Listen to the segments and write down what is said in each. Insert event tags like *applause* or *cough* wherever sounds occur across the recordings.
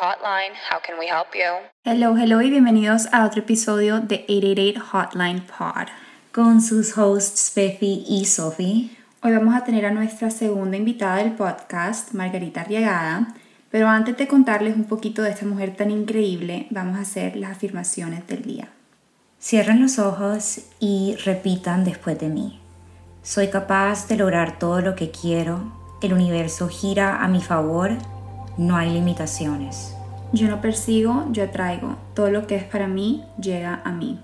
Hotline. How can we help you? Hello, hello y bienvenidos a otro episodio de 888 Hotline Pod. Con sus hosts Pefi y Sophie. Hoy vamos a tener a nuestra segunda invitada del podcast, Margarita Arriagada. Pero antes de contarles un poquito de esta mujer tan increíble, vamos a hacer las afirmaciones del día. Cierren los ojos y repitan después de mí. Soy capaz de lograr todo lo que quiero. El universo gira a mi favor. No hay limitaciones. Yo no persigo, yo atraigo. Todo lo que es para mí llega a mí.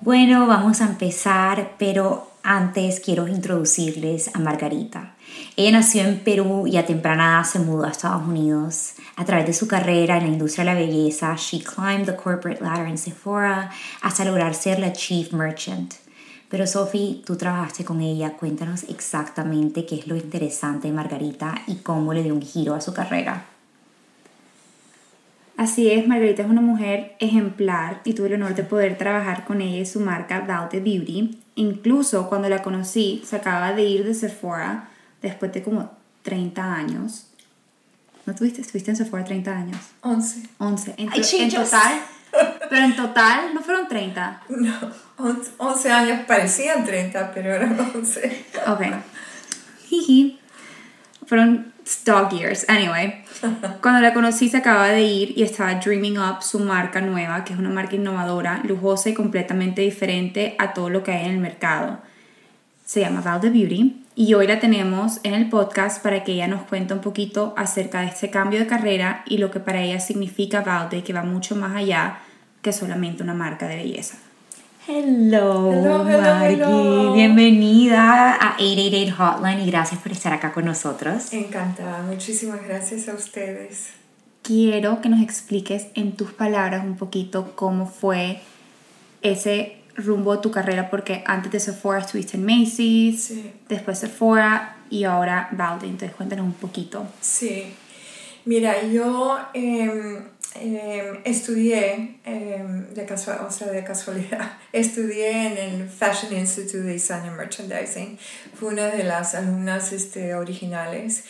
Bueno, vamos a empezar, pero antes quiero introducirles a Margarita. Ella nació en Perú y a temprana edad se mudó a Estados Unidos. A través de su carrera en la industria de la belleza, she climbed the corporate ladder in Sephora hasta lograr ser la chief merchant. Pero Sophie, tú trabajaste con ella, cuéntanos exactamente qué es lo interesante de Margarita y cómo le dio un giro a su carrera. Así es, Margarita es una mujer ejemplar y tuve el honor de poder trabajar con ella y su marca Valte Beauty. Incluso cuando la conocí, se acaba de ir de Sephora después de como 30 años. ¿No tuviste? ¿Estuviste en Sephora 30 años? 11. 11. En, Ay, en total. Pero en total no fueron 30. No, 11, 11 años parecían 30, pero eran 11. Ok. Jiji. Fueron dog years. Anyway. *laughs* Cuando la conocí se acaba de ir y estaba dreaming up su marca nueva, que es una marca innovadora, lujosa y completamente diferente a todo lo que hay en el mercado. Se llama Valde Beauty y hoy la tenemos en el podcast para que ella nos cuente un poquito acerca de este cambio de carrera y lo que para ella significa Valde, que va mucho más allá que solamente una marca de belleza. Hello, Hello, hello, Margie. hello. Bienvenida a 888 Hotline y gracias por estar acá con nosotros. Encantada, muchísimas gracias a ustedes. Quiero que nos expliques en tus palabras un poquito cómo fue ese rumbo de tu carrera, porque antes de Sephora estuviste en Macy's, Sí. después Sephora y ahora Valde. Entonces cuéntanos un poquito. Sí, mira, yo em, em, estudié, em, de, casual, o sea, de casualidad, *laughs* estudié en el Fashion Institute de Design and Merchandising. Fui una de las alumnas este, originales.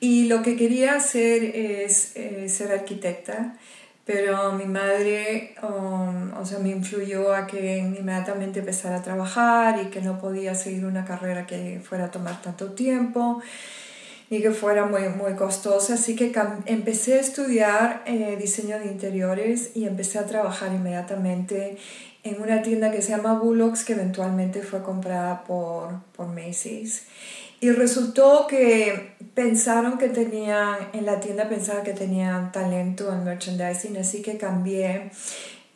Y lo que quería hacer es eh, ser arquitecta, pero mi madre, um, o sea, me influyó a que inmediatamente empezara a trabajar y que no podía seguir una carrera que fuera a tomar tanto tiempo y que fuera muy, muy costosa. Así que empecé a estudiar eh, diseño de interiores y empecé a trabajar inmediatamente en una tienda que se llama Bullocks, que eventualmente fue comprada por, por Macy's. Y resultó que pensaron que tenían, en la tienda pensaban que tenían talento en merchandising, así que cambié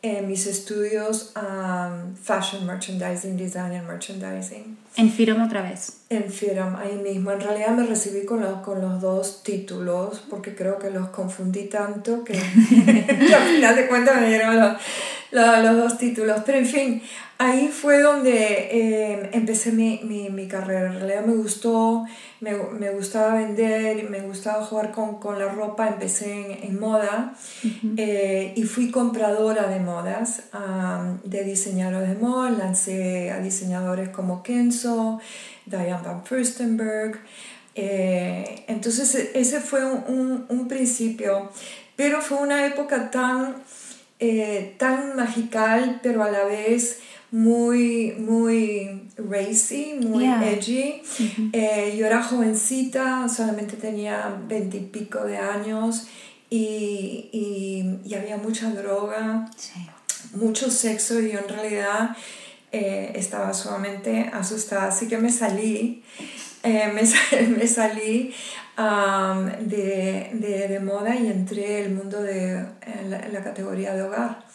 eh, mis estudios a Fashion Merchandising, Design and Merchandising En Firom otra vez. en FIRAM, ahí mismo. En realidad me recibí con los, con los dos títulos porque creo que los confundí tanto que *laughs* al final de cuentas me dieron los, los, los dos títulos. Pero en fin, ahí fue donde eh, empecé mi, mi, mi carrera. En realidad me gustó, me, me gustaba vender, me gustaba jugar con, con la ropa. Empecé en, en moda eh, y fui compradora de modas, de diseñadores de moda. Lancé a diseñadores como Kenzo, Diane Van Furstenberg. Eh, entonces e- ese fue un, un, un principio, pero fue una época tan, eh, tan magical, pero a la vez muy, muy racy, muy Yeah. edgy. Eh, yo era jovencita, solamente tenía veintipico de años y, y, y había mucha droga Sí. mucho sexo y yo en realidad eh, estaba sumamente asustada, así que me salí, eh, me, sa- *laughs* me salí am, de, de, de moda y entré el mundo de la, la categoría de hogar.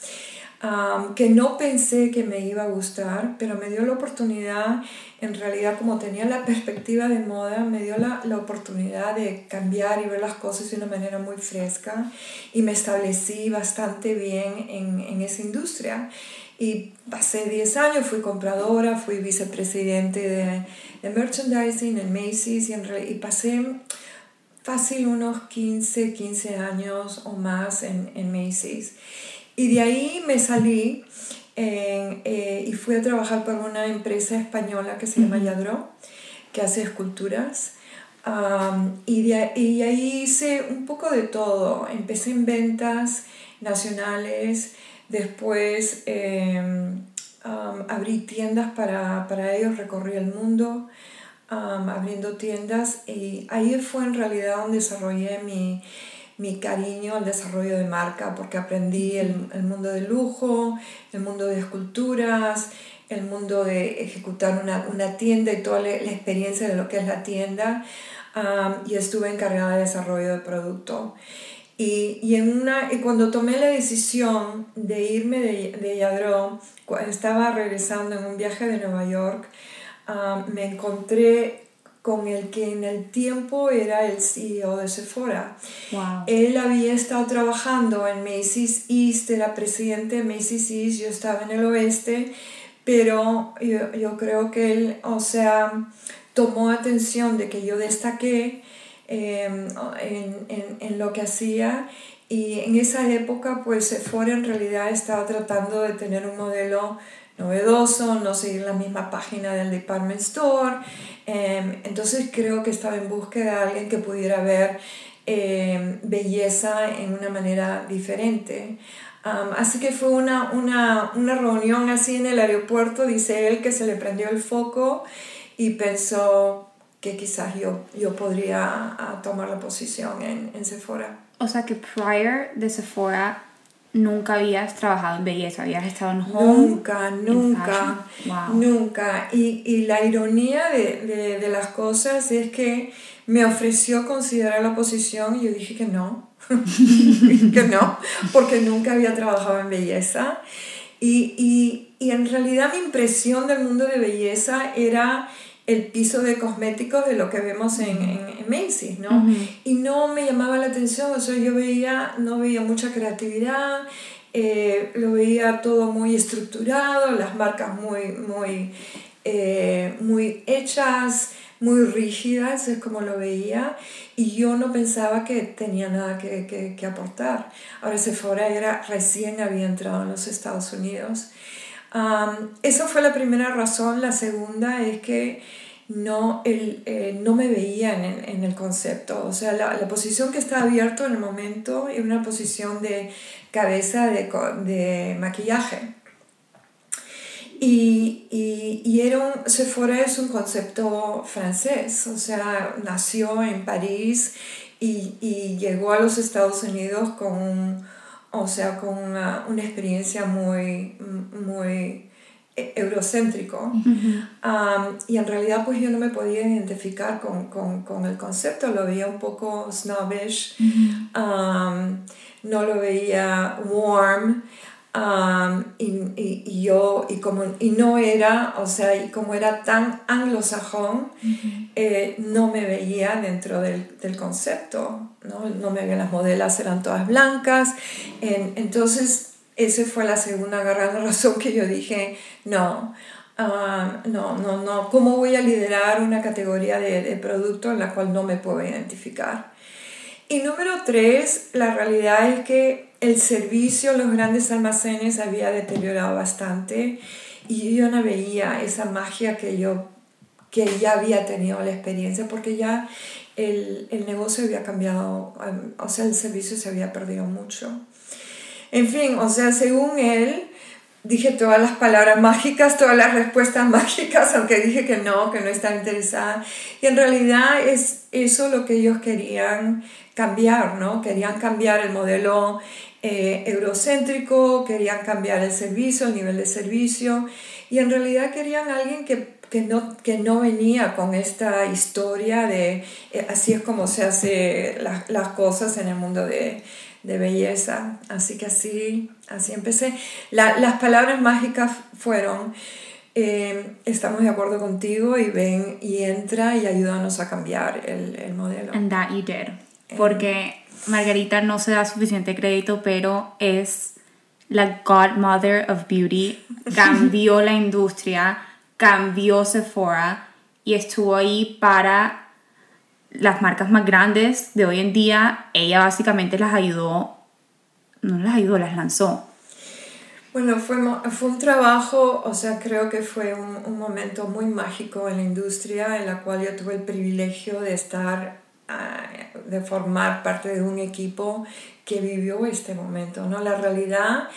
Am, que no pensé que me iba a gustar, pero me dio la oportunidad, en realidad como tenía la perspectiva de moda, me dio la, la oportunidad de cambiar y ver las cosas de una manera muy fresca y me establecí bastante bien en, en esa industria. Y pasé 10 años, fui compradora, fui vicepresidente de, de merchandising en Macy's y, en, y pasé fácil unos 15, 15 años o más en, en Macy's. Y de ahí me salí eh, y fui a trabajar para una empresa española que se llama Yadro, que hace esculturas. Um, y, de, y ahí hice un poco de todo. Empecé en ventas nacionales, después em, um, abrí tiendas para, para, ellos, recorrí el mundo um, abriendo tiendas y ahí fue en realidad donde desarrollé mi, mi cariño al desarrollo de marca, porque aprendí el, el mundo del lujo, el mundo de esculturas, el mundo de ejecutar una, una tienda y toda la, experiencia de lo que es la tienda y estuve encargada de desarrollo de producto. Y, y, en una, y cuando tomé la decisión de irme de, de Yadro, estaba regresando en un viaje de Nueva York, me encontré con el que en el tiempo era el CEO de Sephora. Wow. Él había estado trabajando en Macy's East, era presidente de Macy's East, yo estaba en el oeste, pero yo, yo creo que él, o sea, tomó atención de que yo destaqué em, en, en, en, lo que hacía y en esa época pues Sephora en realidad estaba tratando de tener un modelo novedoso, no seguir la misma página del department store. Em, entonces creo que estaba en búsqueda de alguien que pudiera ver em, belleza en una manera diferente. así que fue una, una, una reunión así en el aeropuerto, dice él, que se le prendió el foco y pensó que quizás yo, yo podría tomar la posición en, en Sephora. O sea que prior de Sephora nunca habías trabajado en belleza, habías estado en home. Nunca, nunca, nunca. Y, y, la ironía de, de, de, las cosas es que me ofreció considerar la posición y yo dije que no, *laughs* que no, porque nunca había trabajado en belleza. Y, y, y en realidad mi impresión del mundo de belleza era el piso de cosméticos de lo que vemos en, en, Macy's, ¿no? Y no me llamaba la atención, o sea, yo veía, no veía mucha creatividad, eh, lo veía todo muy estructurado, las marcas muy, muy, eh, muy hechas, muy rígidas, es como lo veía, y yo no pensaba que tenía nada que, que, que aportar. Ahora Sephora era, recién había entrado en los Estados Unidos, Um, esa fue la primera razón. La segunda es que no, el, eh, no me veía en, en, el concepto. O sea, la, la posición que estaba abierta en el momento era una posición de cabeza de, de maquillaje. Y, y, y, era un, Sephora es un concepto francés, o sea, nació en París y, y llegó a los Estados Unidos con un, o sea, con una, una experiencia muy, muy e, eurocéntrico. um, y en realidad pues yo no me podía identificar con, con, con el concepto, lo veía un poco snobbish, um, no lo veía warm. Um, y, y, y, yo, y, como, y no era, o sea, y como era tan anglosajón, eh, no me veía dentro del, del concepto, ¿no? no me veía, las modelas eran todas blancas, en, entonces esa fue la segunda gran *laughs* razón que yo dije, no, um, no, no, no, ¿cómo voy a liderar una categoría de, de producto en la cual no me puedo identificar? Y número tres, la realidad es que el servicio, los grandes almacenes había deteriorado bastante y yo no veía esa magia que yo que ya había tenido la experiencia porque ya el, el negocio había cambiado, o sea, el servicio se había perdido mucho. En fin, o sea, según él, dije todas las palabras mágicas, todas las respuestas *laughs* mágicas, aunque dije que no, que no estaba interesada. Y en realidad es eso lo que ellos querían cambiar, ¿no? Querían cambiar el modelo eh, eurocéntrico, querían cambiar el servicio, el nivel de servicio, y en realidad querían alguien que, que, no, que no venía con esta historia de eh, así es como se hacen las, las cosas en el mundo de, de belleza. Así que así, así empecé. La, las palabras mágicas fueron, eh, estamos de acuerdo contigo y ven y entra y ayúdanos a cambiar el, el modelo. And that you did. Porque Margarita no se da suficiente crédito, pero es la godmother of beauty. *laughs* Cambió la industria, cambió Sephora y estuvo ahí para las marcas más grandes de hoy en día. Ella básicamente las ayudó, no las ayudó, las lanzó. Bueno, fue, fue un trabajo, o sea, creo que fue un, momento muy mágico en la industria en la cual yo tuve el privilegio de estar, uh, de formar parte de un equipo que vivió este momento, ¿no? La realidad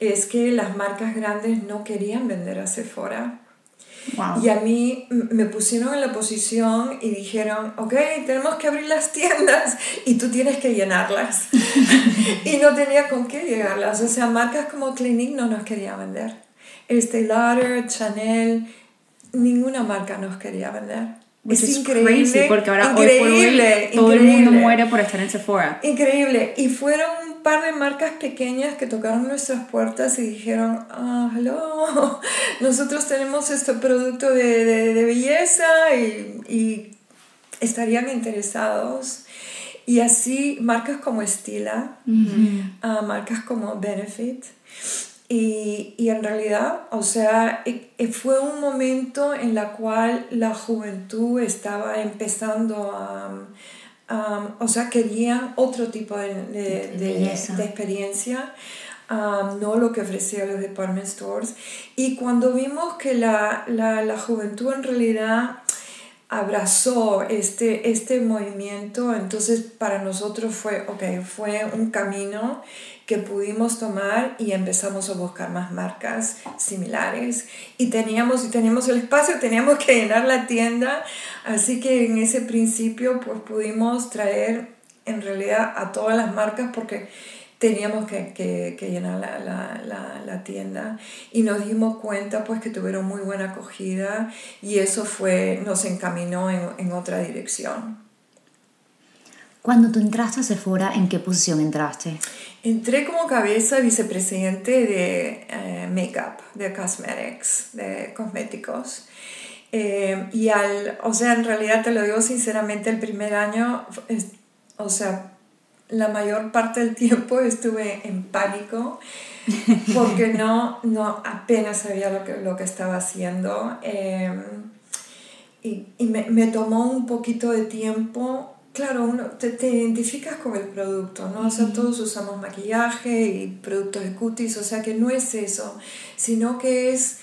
es que las marcas grandes no querían vender a Sephora. Y a mí me pusieron en la posición y dijeron, ok, tenemos que abrir las tiendas y tú tienes que llenarlas. *laughs* *laughs* y no tenía con qué llegarlas. O sea, marcas como Clinique no nos quería vender. Este Lauder, Chanel, ninguna marca nos quería vender. es increíble. porque ahora increíble, todo el mundo muere por estar en Sephora. Increíble. Y fueron par de marcas pequeñas que tocaron nuestras puertas y dijeron, ah, hello, *laughs* nosotros tenemos este producto de, de, de belleza y, y, estarían interesados. Y así marcas como Estila, uh, marcas como Benefit. Y, y, en realidad, o sea, fue un momento en la cual la juventud estaba empezando a Um, o sea, querían otro tipo de, de, de, experiencia, um, no lo que ofrecían los department stores. Y cuando vimos que la, la, la juventud en realidad abrazó este, este movimiento, entonces para nosotros fue, ok, fue un camino que pudimos tomar y empezamos a buscar más marcas similares. Y teníamos y teníamos el espacio, teníamos que llenar la tienda, así que en ese principio pues pudimos traer en realidad a todas las marcas porque teníamos que, que, llenar la, la, la, tienda. Y nos dimos cuenta pues que tuvieron muy buena acogida y eso fue, nos encaminó en, en otra dirección. Cuando tú entraste a Sephora, ¿en qué posición entraste? Entré como cabeza vicepresidente de eh, makeup, de cosmetics, de cosméticos. Eh, y al, o sea, en realidad te lo digo sinceramente, el primer año, o sea, la mayor parte del *laughs* tiempo estuve en pánico porque no, no apenas sabía lo que, lo que estaba haciendo. Eh, y, y me, me, tomó un poquito de tiempo Claro, uno te, te, identificas con el producto, ¿no? O sea, todos usamos maquillaje y productos de cutis, o sea que no es eso, sino que es,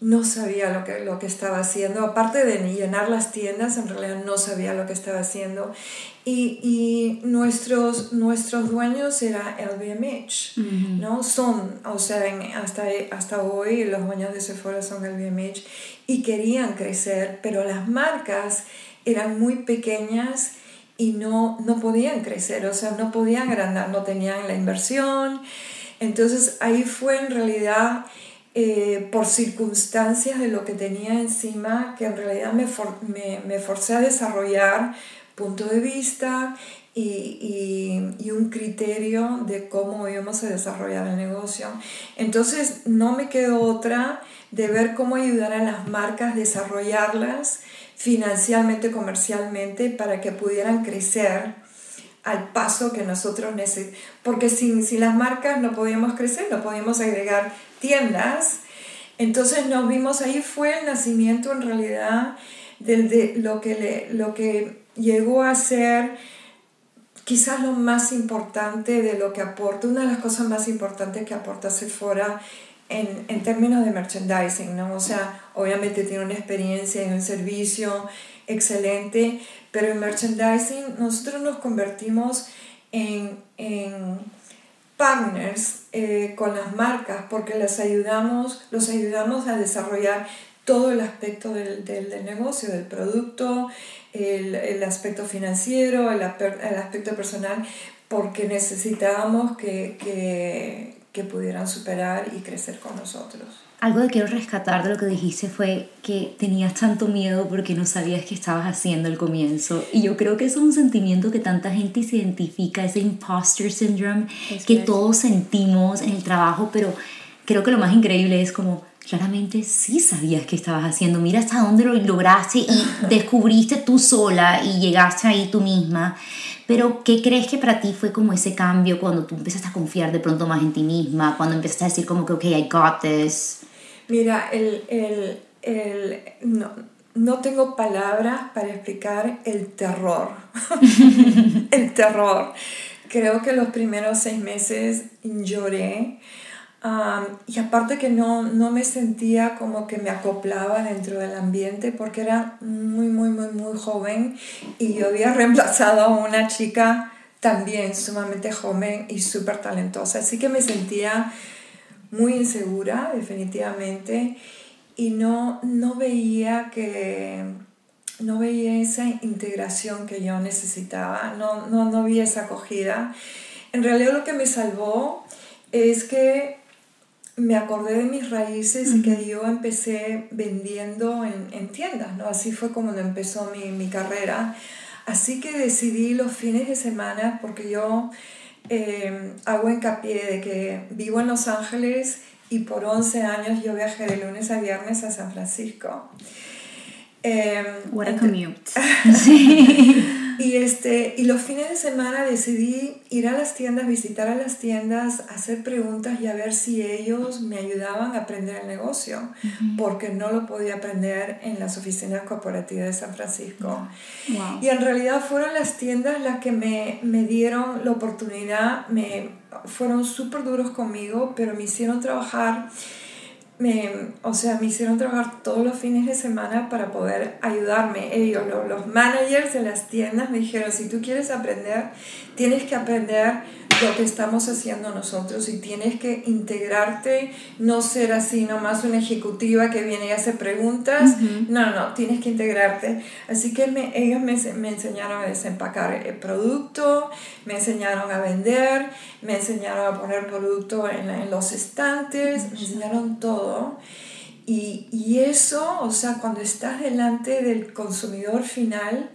no sabía lo que, lo que estaba haciendo, aparte de llenar las tiendas, en realidad no sabía lo que estaba haciendo. Y, y nuestros, nuestros dueños era LVMH, ¿no? Son, o sea, hasta, hasta hoy los dueños de Sephora son LVMH y querían crecer, pero las marcas eran muy pequeñas y no, no podían crecer, o sea, no podían agrandar, no tenían la inversión. Entonces ahí fue en realidad eh, por circunstancias de lo que tenía encima que en realidad me, me, me forcé a desarrollar punto de vista y, y, y, un criterio de cómo íbamos a desarrollar el negocio. Entonces no me quedó otra de ver cómo ayudar a las marcas, desarrollarlas financieramente, comercialmente, para que pudieran crecer al paso que nosotros necesitamos. Porque sin, sin las marcas no podíamos crecer, no podíamos agregar tiendas. Entonces nos vimos, ahí fue el nacimiento en realidad de lo, que le, lo que llegó a ser quizás lo más importante de lo que aporta, una de las cosas más importantes que aporta Sephora en, en, términos de merchandising, ¿no? O sea, obviamente tiene una experiencia y un servicio excelente, pero en merchandising nosotros nos convertimos en, en partners eh, con las marcas porque les ayudamos, los ayudamos a desarrollar todo el aspecto del, del, del negocio, del producto, el, el aspecto financiero, el, el, aspecto personal, porque necesitábamos que, que que pudieran superar y crecer con nosotros. Algo que quiero rescatar de lo que dijiste fue que tenías tanto miedo porque no sabías qué estabas haciendo al comienzo. Y yo creo que eso es un sentimiento que tanta gente se identifica, ese imposter syndrome que todos sentimos en el trabajo, pero creo que lo más increíble es como claramente sí sabías qué estabas haciendo. Mira hasta dónde lo lograste y *laughs* descubriste tú sola y llegaste ahí tú misma. Pero, ¿qué crees que para ti fue como ese cambio cuando tú empezaste a confiar de pronto más en ti misma? Cuando empezaste a decir como que, ok, I got this. Mira, el, el, el, no, no tengo palabras para explicar el terror. *laughs* el terror. Creo que los primeros seis meses lloré. Um, y aparte que no, no me sentía como que me acoplaba dentro del ambiente porque era muy, muy, muy, muy joven y yo había reemplazado a una chica también sumamente joven y súper talentosa. Así que me sentía muy insegura, definitivamente, y no, no veía que no veía esa integración que yo necesitaba, no, no, no vi esa acogida. En realidad lo que me salvó es que me acordé de mis raíces y que yo empecé vendiendo en, en, tiendas, ¿no? Así fue como empezó mi, mi, carrera. Así que decidí los fines de semana, porque yo eh, hago hincapié de que vivo en Los Ángeles y por 11 años yo viajé de lunes a viernes a San Francisco. Eh, What a commute. *laughs* *laughs* *laughs* Y, este, y los fines de semana decidí ir a las tiendas, visitar a las tiendas, hacer preguntas y a ver si ellos me ayudaban a aprender el negocio, porque no lo podía aprender en las oficinas corporativas de San Francisco. Y en realidad fueron las tiendas las que me, me dieron la oportunidad, me, fueron súper duros conmigo, pero me hicieron trabajar me, o sea, me hicieron trabajar todos los fines de semana para poder ayudarme. Ellos, los, los managers de las tiendas, me dijeron, si tú quieres aprender, tienes que aprender lo que estamos haciendo nosotros y tienes que integrarte, no ser así nomás una ejecutiva que viene y hace preguntas, no, no, tienes que integrarte. Así que me, ellos me, me, enseñaron a desempacar el producto, me enseñaron a vender, me enseñaron a poner producto en, en los estantes, me enseñaron todo. Y, y eso, o sea, cuando estás delante del consumidor final,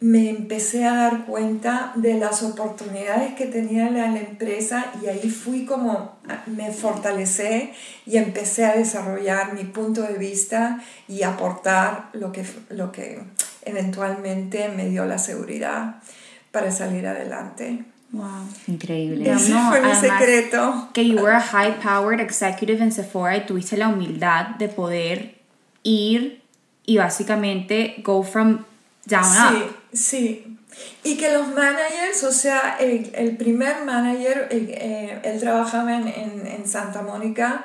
me empecé a dar cuenta de las oportunidades que tenía la, empresa y ahí fui como, me fortalecé y empecé a desarrollar mi punto de vista y aportar lo que, lo que eventualmente me dio la seguridad para salir adelante. Wow, increíble. Ese fue mi secreto. Que you were a high powered executive en Sephora y tuviste la humildad de poder ir y básicamente go from down sí, up. Sí, y que los managers, o sea, el, el primer manager, eh, él trabajaba en, en, en Santa Mónica,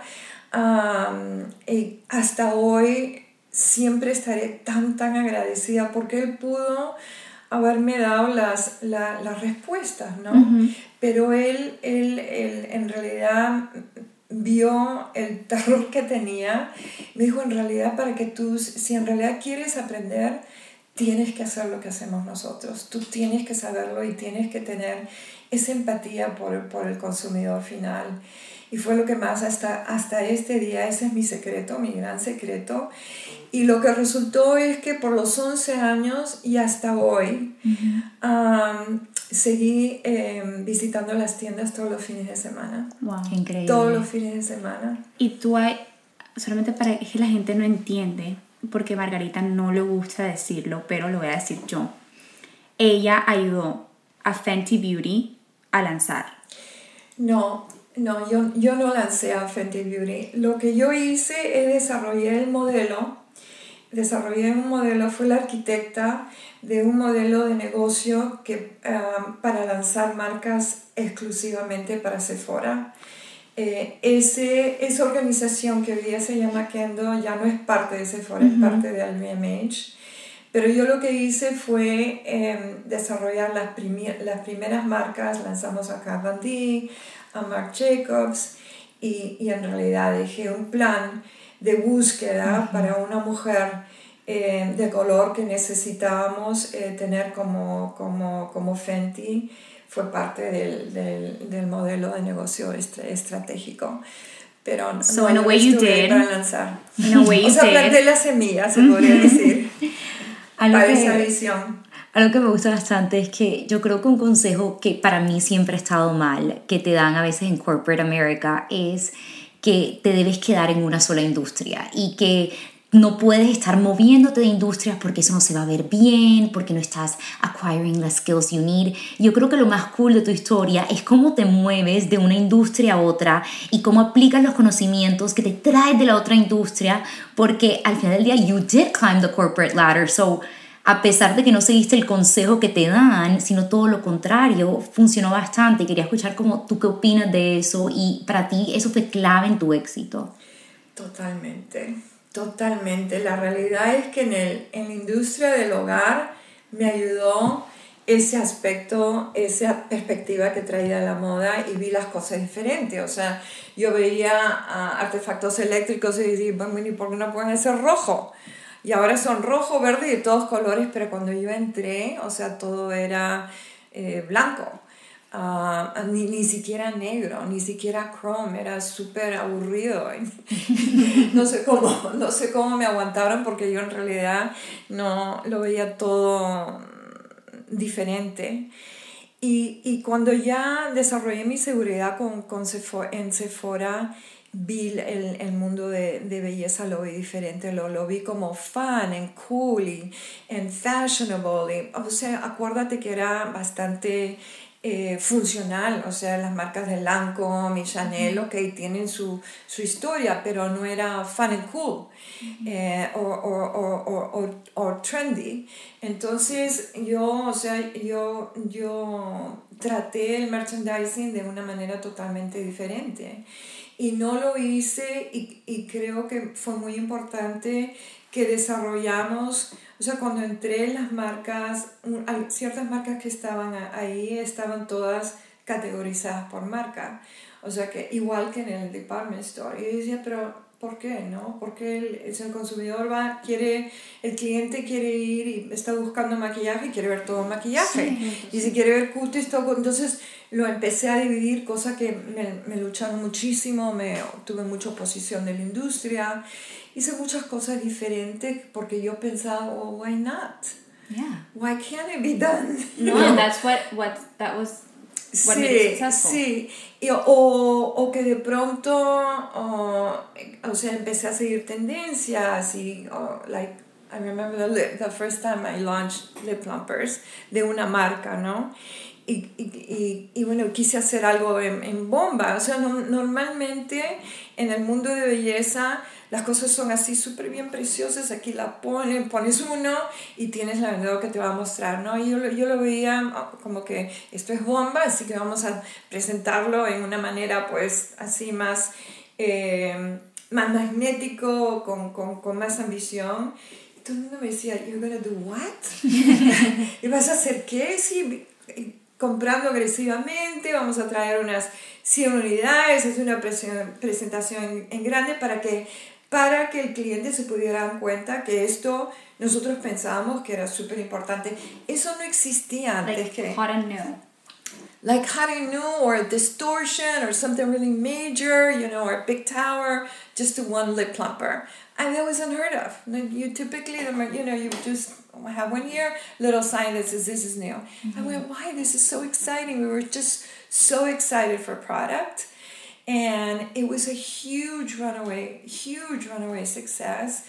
y hasta hoy siempre estaré tan, tan agradecida porque él pudo haberme dado las, la, las respuestas, ¿no? Pero él, él, él en realidad vio el terror que tenía, me dijo en realidad para que tú, si en realidad quieres aprender, tienes que hacer lo que hacemos nosotros, tú tienes que saberlo y tienes que tener esa empatía por, por el consumidor final. Y fue lo que más hasta, hasta este día, ese es mi secreto, mi gran secreto. Y lo que resultó es que por los 11 años y hasta hoy, seguí em, visitando las tiendas todos los fines de semana. Wow, increíble. Todos los fines de semana. Y tú hay, solamente para que la gente no entiende, porque Margarita no le gusta decirlo, pero lo voy a decir yo. Ella ayudó a Fenty Beauty a lanzar. No, no, yo, yo no lancé a Fenty Beauty. Lo que yo hice es desarrollar el modelo. Desarrollé un modelo, fue la arquitecta de un modelo de negocio que, um, para lanzar marcas exclusivamente para Sephora. Eh, ese, esa organización que hoy día se llama Kendo ya no es parte de Sephora, es parte de LVMH. Pero yo lo que hice fue em, desarrollar las, las primeras marcas, lanzamos a D, a Marc Jacobs, y, y, en realidad dejé un plan de búsqueda para una mujer eh, de color que necesitábamos eh, tener como, como, como Fenty fue parte del, del, del modelo de negocio estratégico. Pero no, so in a way you did. para lanzar. In a way *laughs* you o sea, planté la semilla, se podría decir, *laughs* para esa visión. Algo que me gusta bastante es que yo creo que un consejo que para mí siempre ha estado mal, que te dan a veces en Corporate America, es que te debes quedar en una sola industria y que no puedes estar moviéndote de industrias porque eso no se va a ver bien, porque no estás acquiring the skills you need. Yo creo que lo más cool de tu historia es cómo te mueves de una industria a otra y cómo aplicas los conocimientos que te traes de la otra industria, porque al final del día you did climb the corporate ladder. So a pesar de que no seguiste el consejo que te dan, sino todo lo contrario, funcionó bastante. Quería escuchar cómo tú qué opinas de eso y para ti eso fue clave en tu éxito. Totalmente, totalmente. La realidad es que en, el, en la industria del hogar me ayudó ese aspecto, esa perspectiva que traía la moda y vi las cosas diferentes. O sea, yo veía ah, artefactos eléctricos y decía, bueno, ¿y por qué no pueden ser rojo? Y ahora son rojo, verde y de todos colores, pero cuando yo entré, o sea, todo era eh, blanco. Ah, ni, ni, siquiera negro, ni siquiera chrome, era súper aburrido. *laughs* no, sé cómo, no sé cómo me aguantaron porque yo en realidad no lo veía todo diferente. Y, y cuando ya desarrollé mi seguridad con, con Sephora, en Sephora, vi el, el mundo de, de, belleza, lo vi diferente, lo, lo vi como fun, en cool, y, en fashionable. o sea, acuérdate que era bastante eh, funcional, o sea, las marcas de Lancome y Chanel, ok, tienen su, su historia, pero no era fun and cool eh, o, o, o, trendy. Entonces yo, o sea, yo, yo traté el merchandising de una manera totalmente diferente y no lo hice y, y creo que fue muy importante que desarrollamos, o sea, cuando entré en las marcas, ciertas marcas que estaban ahí estaban todas categorizadas por marca, o sea, que igual que en el department store. Y yo decía, pero ¿por qué? ¿No? Porque el, el consumidor va, quiere, el cliente quiere ir y está buscando maquillaje y quiere ver todo maquillaje. y si quiere ver cutis, todo. Entonces lo empecé a dividir, cosa que me, me lucharon muchísimo, me tuve mucha oposición de la industria hice muchas cosas diferentes porque yo pensaba, oh, why not? Yeah. Why can't it be done? No, *laughs* and that's what, what that was what sí, made it successful. Sí, y, o, o que de pronto, o, o sea, empecé a seguir tendencias y, o, like, I remember the, the first time I launched lip plumpers de una marca, ¿no? Y, y, y, y, bueno, quise hacer algo en, en bomba. O sea, no, normalmente en el mundo de belleza las cosas son así súper bien preciosas, aquí la ponen, pones uno y tienes la vendedora que te va a mostrar, ¿no? Yo, yo lo veía ah, como que esto es bomba, así que vamos a presentarlo en una manera pues así más, eh, más magnético, con, con, con más ambición. Todo el mundo me decía, you're gonna do what? *laughs* ¿Y vas a hacer qué? Sí, comprando agresivamente, vamos a traer unas 100 unidades, es una presentación en grande para que para que el cliente se pudiera dar cuenta que esto nosotros pensábamos que era súper importante. Eso no existía antes. Like que, hot and new. Like hot and new or distortion or something really major, you know, or a big tower, just to one lip plumper. And that was unheard of. You typically, you know, you just have one here, little sign that says this is new. Mm-hmm. I went, why? This is so exciting. We were just so excited for product and it was a huge runaway huge runaway success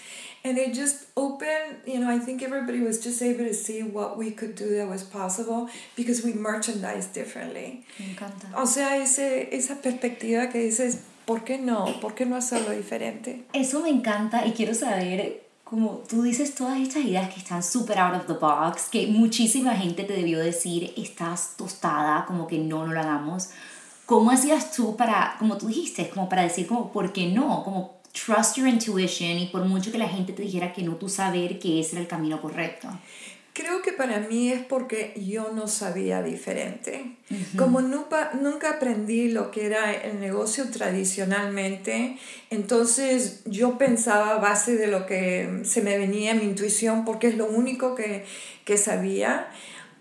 and it just opened you know i think everybody was just able to see what we could do that was possible because we merchandise differently Me encanta. o sea ese, esa perspectiva que dices ¿por qué no? ¿por qué no hacerlo diferente? Eso me encanta y quiero saber como tú dices todas estas ideas que están súper out of the box, que muchísima gente te debió decir, estás tostada, como que no, no lo hagamos. ¿Cómo hacías tú para, como tú dijiste, como para decir como, ¿por qué no? Como trust your intuition y por mucho que la gente te dijera que no, tú saber que ese era el camino correcto. Creo que para mí es porque yo no sabía diferente. Como nunca, nunca aprendí lo que era el negocio tradicionalmente, entonces yo pensaba a base de lo que se me venía mi intuición porque es lo único que, que sabía.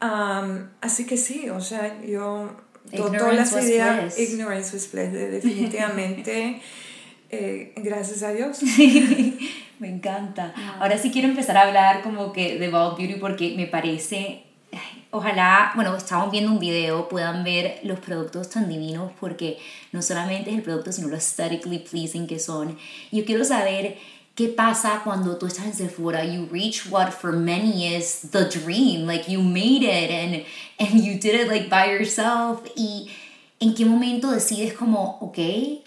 así que sí, o sea, yo todas las ideas, ignorance was bliss, definitivamente. *laughs* Eh, gracias a Dios. *laughs* me encanta. Ahora sí quiero empezar a hablar como que de Bold Beauty porque me parece, ojalá, bueno, estamos viendo un video, puedan ver los productos tan divinos porque no solamente es el producto, sino lo aesthetically pleasing que son. Yo quiero saber ¿Qué pasa cuando tú estás en Sephora? You reach what for many is the dream. Like you made it and, and you did it like by yourself. Y ¿En qué momento decides como, ok,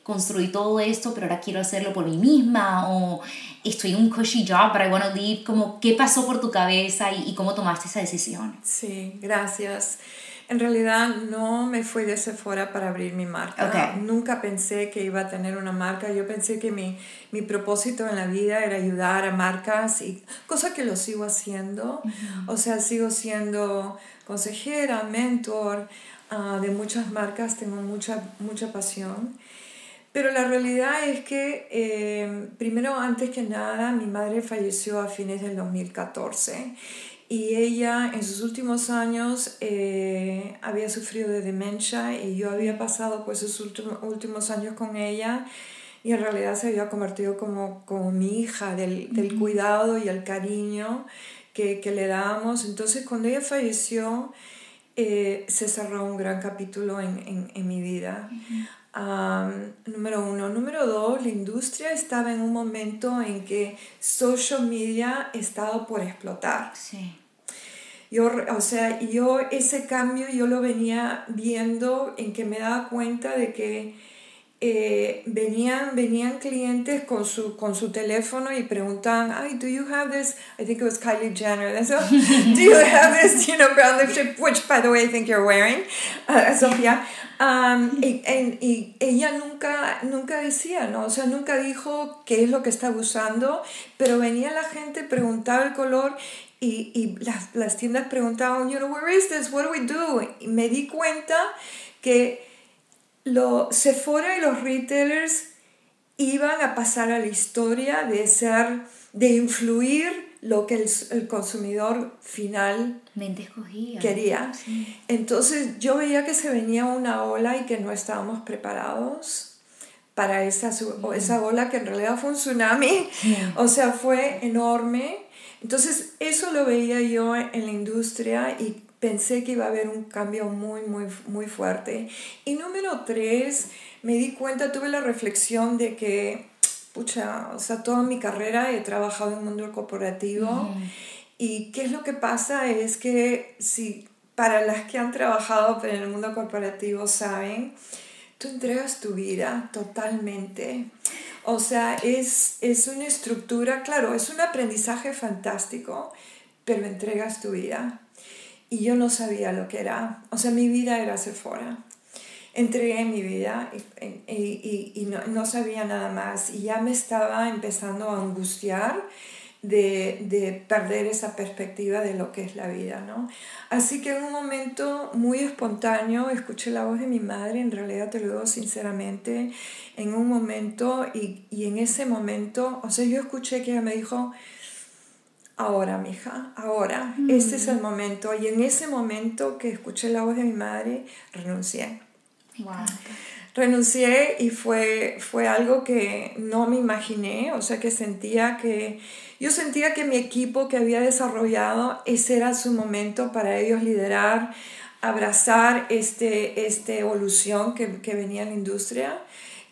construí todo esto, pero ahora quiero hacerlo por mí misma? ¿O estoy en un cushy job, but I want to leave? Como, ¿Qué pasó por tu cabeza y, y cómo tomaste esa decisión? Sí, gracias. En realidad no me fui de Sephora para abrir mi marca. Okay. Nunca pensé que iba a tener una marca. Yo pensé que mi, mi propósito en la vida era ayudar a marcas y cosa que lo sigo haciendo. O sea, sigo siendo consejera, mentor uh, de muchas marcas, tengo mucha, mucha pasión. Pero la realidad es que, eh, primero, antes que nada, mi madre falleció a fines del 2014 y ella en sus últimos años eh, había sufrido de demencia y yo había pasado pues sus últimos, años con ella y en realidad se había convertido como, como mi hija del, del cuidado y el cariño que, que, le dábamos. Entonces cuando ella falleció eh, se cerró un gran capítulo en, en, en mi vida. Um, número uno. Número dos, la industria estaba en un momento en que social media estaba por explotar. Sí. Yo, o sea, yo ese cambio yo lo venía viendo en que me daba cuenta de que eh, venían, venían clientes con su, con su teléfono y preguntaban, ay, do you have this? I think it was Kylie Jenner. *laughs* Do you have this, you know, brown lipstick, which, by the way, I think you're wearing, uh, Sofía. Um, y, y, y, ella nunca, nunca decía, ¿no? O sea, nunca dijo qué es lo que estaba usando, pero venía la gente, preguntaba el color y, y las, las tiendas preguntaban, you know, where is this? What do we do? Me di cuenta que lo, Sephora y los retailers iban a pasar a la historia de ser, de influir lo que el, el consumidor final escogía. quería. Sí. Entonces yo veía que se venía una ola y que no estábamos preparados para esa, esa ola que en realidad fue un tsunami, Sí. o sea, fue enorme. Entonces eso lo veía yo en la industria y pensé que iba a haber un cambio muy, muy, muy fuerte. Y número tres, me di cuenta, tuve la reflexión de que, pucha, o sea, toda mi carrera he trabajado en el mundo corporativo y qué es lo que pasa es que si para las que han trabajado en el mundo corporativo saben, tú entregas tu vida totalmente. O sea, es, es una estructura, claro, es un aprendizaje fantástico, pero entregas tu vida y yo no sabía lo que era. O sea, mi vida era Sephora. Entregué mi vida y, no, sabía nada más. Y ya me estaba empezando a angustiar de, de, perder esa perspectiva de lo que es la vida, ¿no? Así que en un momento muy espontáneo escuché la voz de mi madre, en realidad te lo digo sinceramente, en un momento y, y en ese momento, o sea, yo escuché que ella me dijo, ahora, mija, ahora, mm. este es el momento. Y en ese momento que escuché la voz de mi madre, renuncié. Wow. Renuncié y fue, fue algo que no me imaginé, o sea que sentía que, yo sentía que mi equipo que había desarrollado, ese era su momento para ellos liderar, abrazar este, esta evolución que, que venía en la industria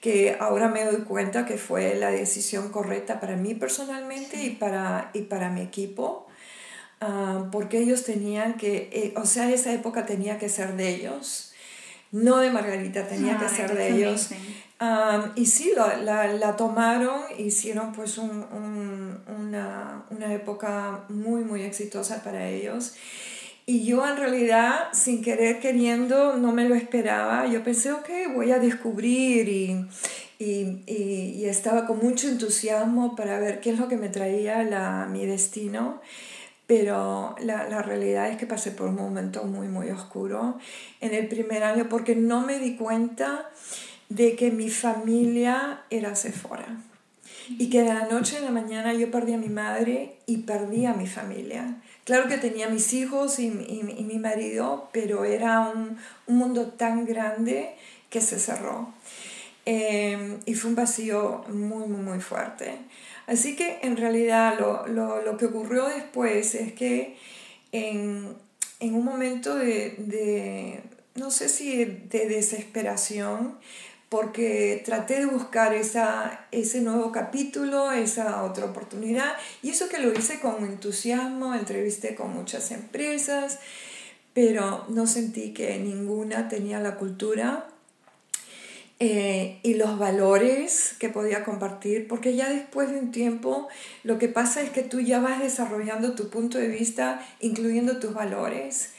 que ahora me doy cuenta que fue la decisión correcta para mí personalmente y para, y para mi equipo, uh, porque ellos tenían que, eh, o sea, esa época tenía que ser de ellos, no de Margarita, tenía que ser de ellos. Um, y sí, la, la, la, tomaron, hicieron pues un, un, una, una época muy, muy exitosa para ellos. Y yo en realidad, sin querer queriendo, no me lo esperaba. Yo pensé, ok, voy a descubrir y, y, estaba con mucho entusiasmo para ver qué es lo que me traía la, mi destino. Pero la, la realidad es que pasé por un momento muy, muy oscuro en el primer año porque no me di cuenta de que mi familia era Sephora. Y que de la noche a la mañana yo perdí a mi madre y perdí a mi familia. Claro que tenía mis hijos y, mi marido, pero era un, un, mundo tan grande que se cerró. Eh, y fue un vacío muy, muy, muy fuerte. Así que en realidad lo, lo, lo que ocurrió después es que en, en un momento de, de, no sé si de desesperación, porque traté de buscar esa, ese nuevo capítulo, esa otra oportunidad, y eso que lo hice con entusiasmo, entrevisté con muchas empresas, pero no sentí que ninguna tenía la cultura eh, y los valores que podía compartir, porque ya después de un tiempo lo que pasa es que tú ya vas desarrollando tu punto de vista, incluyendo tus valores.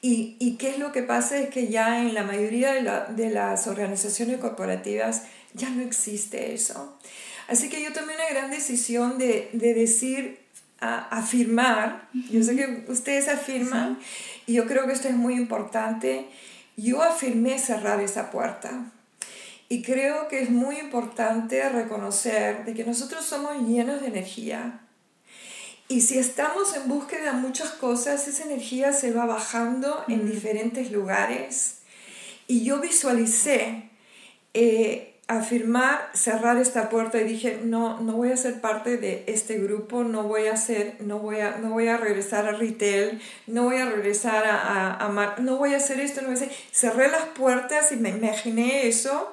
Y, y qué es lo que pasa es que ya en la mayoría de, la, de las organizaciones corporativas ya no existe eso. Así que yo tomé una gran decisión de, de decir, a, afirmar, yo sé que ustedes afirman, y yo creo que esto es muy importante, yo afirmé cerrar esa puerta. Y creo que es muy importante reconocer de que nosotros somos llenos de energía. Y si estamos en búsqueda de muchas cosas, esa energía se va bajando en diferentes lugares. Y yo visualicé eh, afirmar, cerrar esta puerta y dije, no, no voy a ser parte de este grupo, no voy a ser, no voy a, no voy a regresar a retail, no voy a regresar a, a, no voy a hacer esto, no voy a hacer... Cerré las puertas y me imaginé eso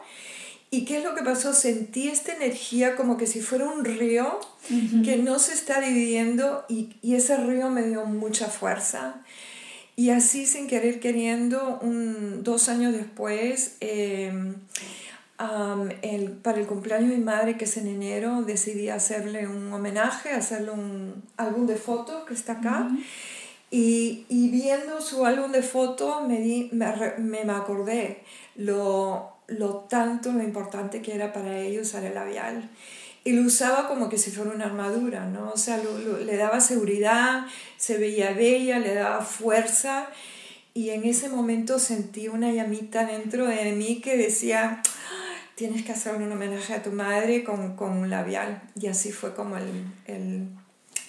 ¿Y qué es lo que pasó? Sentí esta energía como que si fuera un río que no se está dividiendo y, y, ese río me dio mucha fuerza. Y así sin querer queriendo, un, dos años después, em, el, para el cumpleaños de mi madre, que es en enero, decidí hacerle un homenaje, hacerle un álbum de fotos que está acá. y, y, viendo su álbum de fotos me, di, me, me acordé lo lo tanto, lo importante que era para ellos usar el labial. Y lo usaba como que si fuera una armadura, ¿no? O sea, le daba seguridad, se veía bella, le daba fuerza. Y en ese momento sentí una llamita dentro de mí que decía, tienes que hacer un homenaje a tu madre con, con un labial. Y así fue como el, el,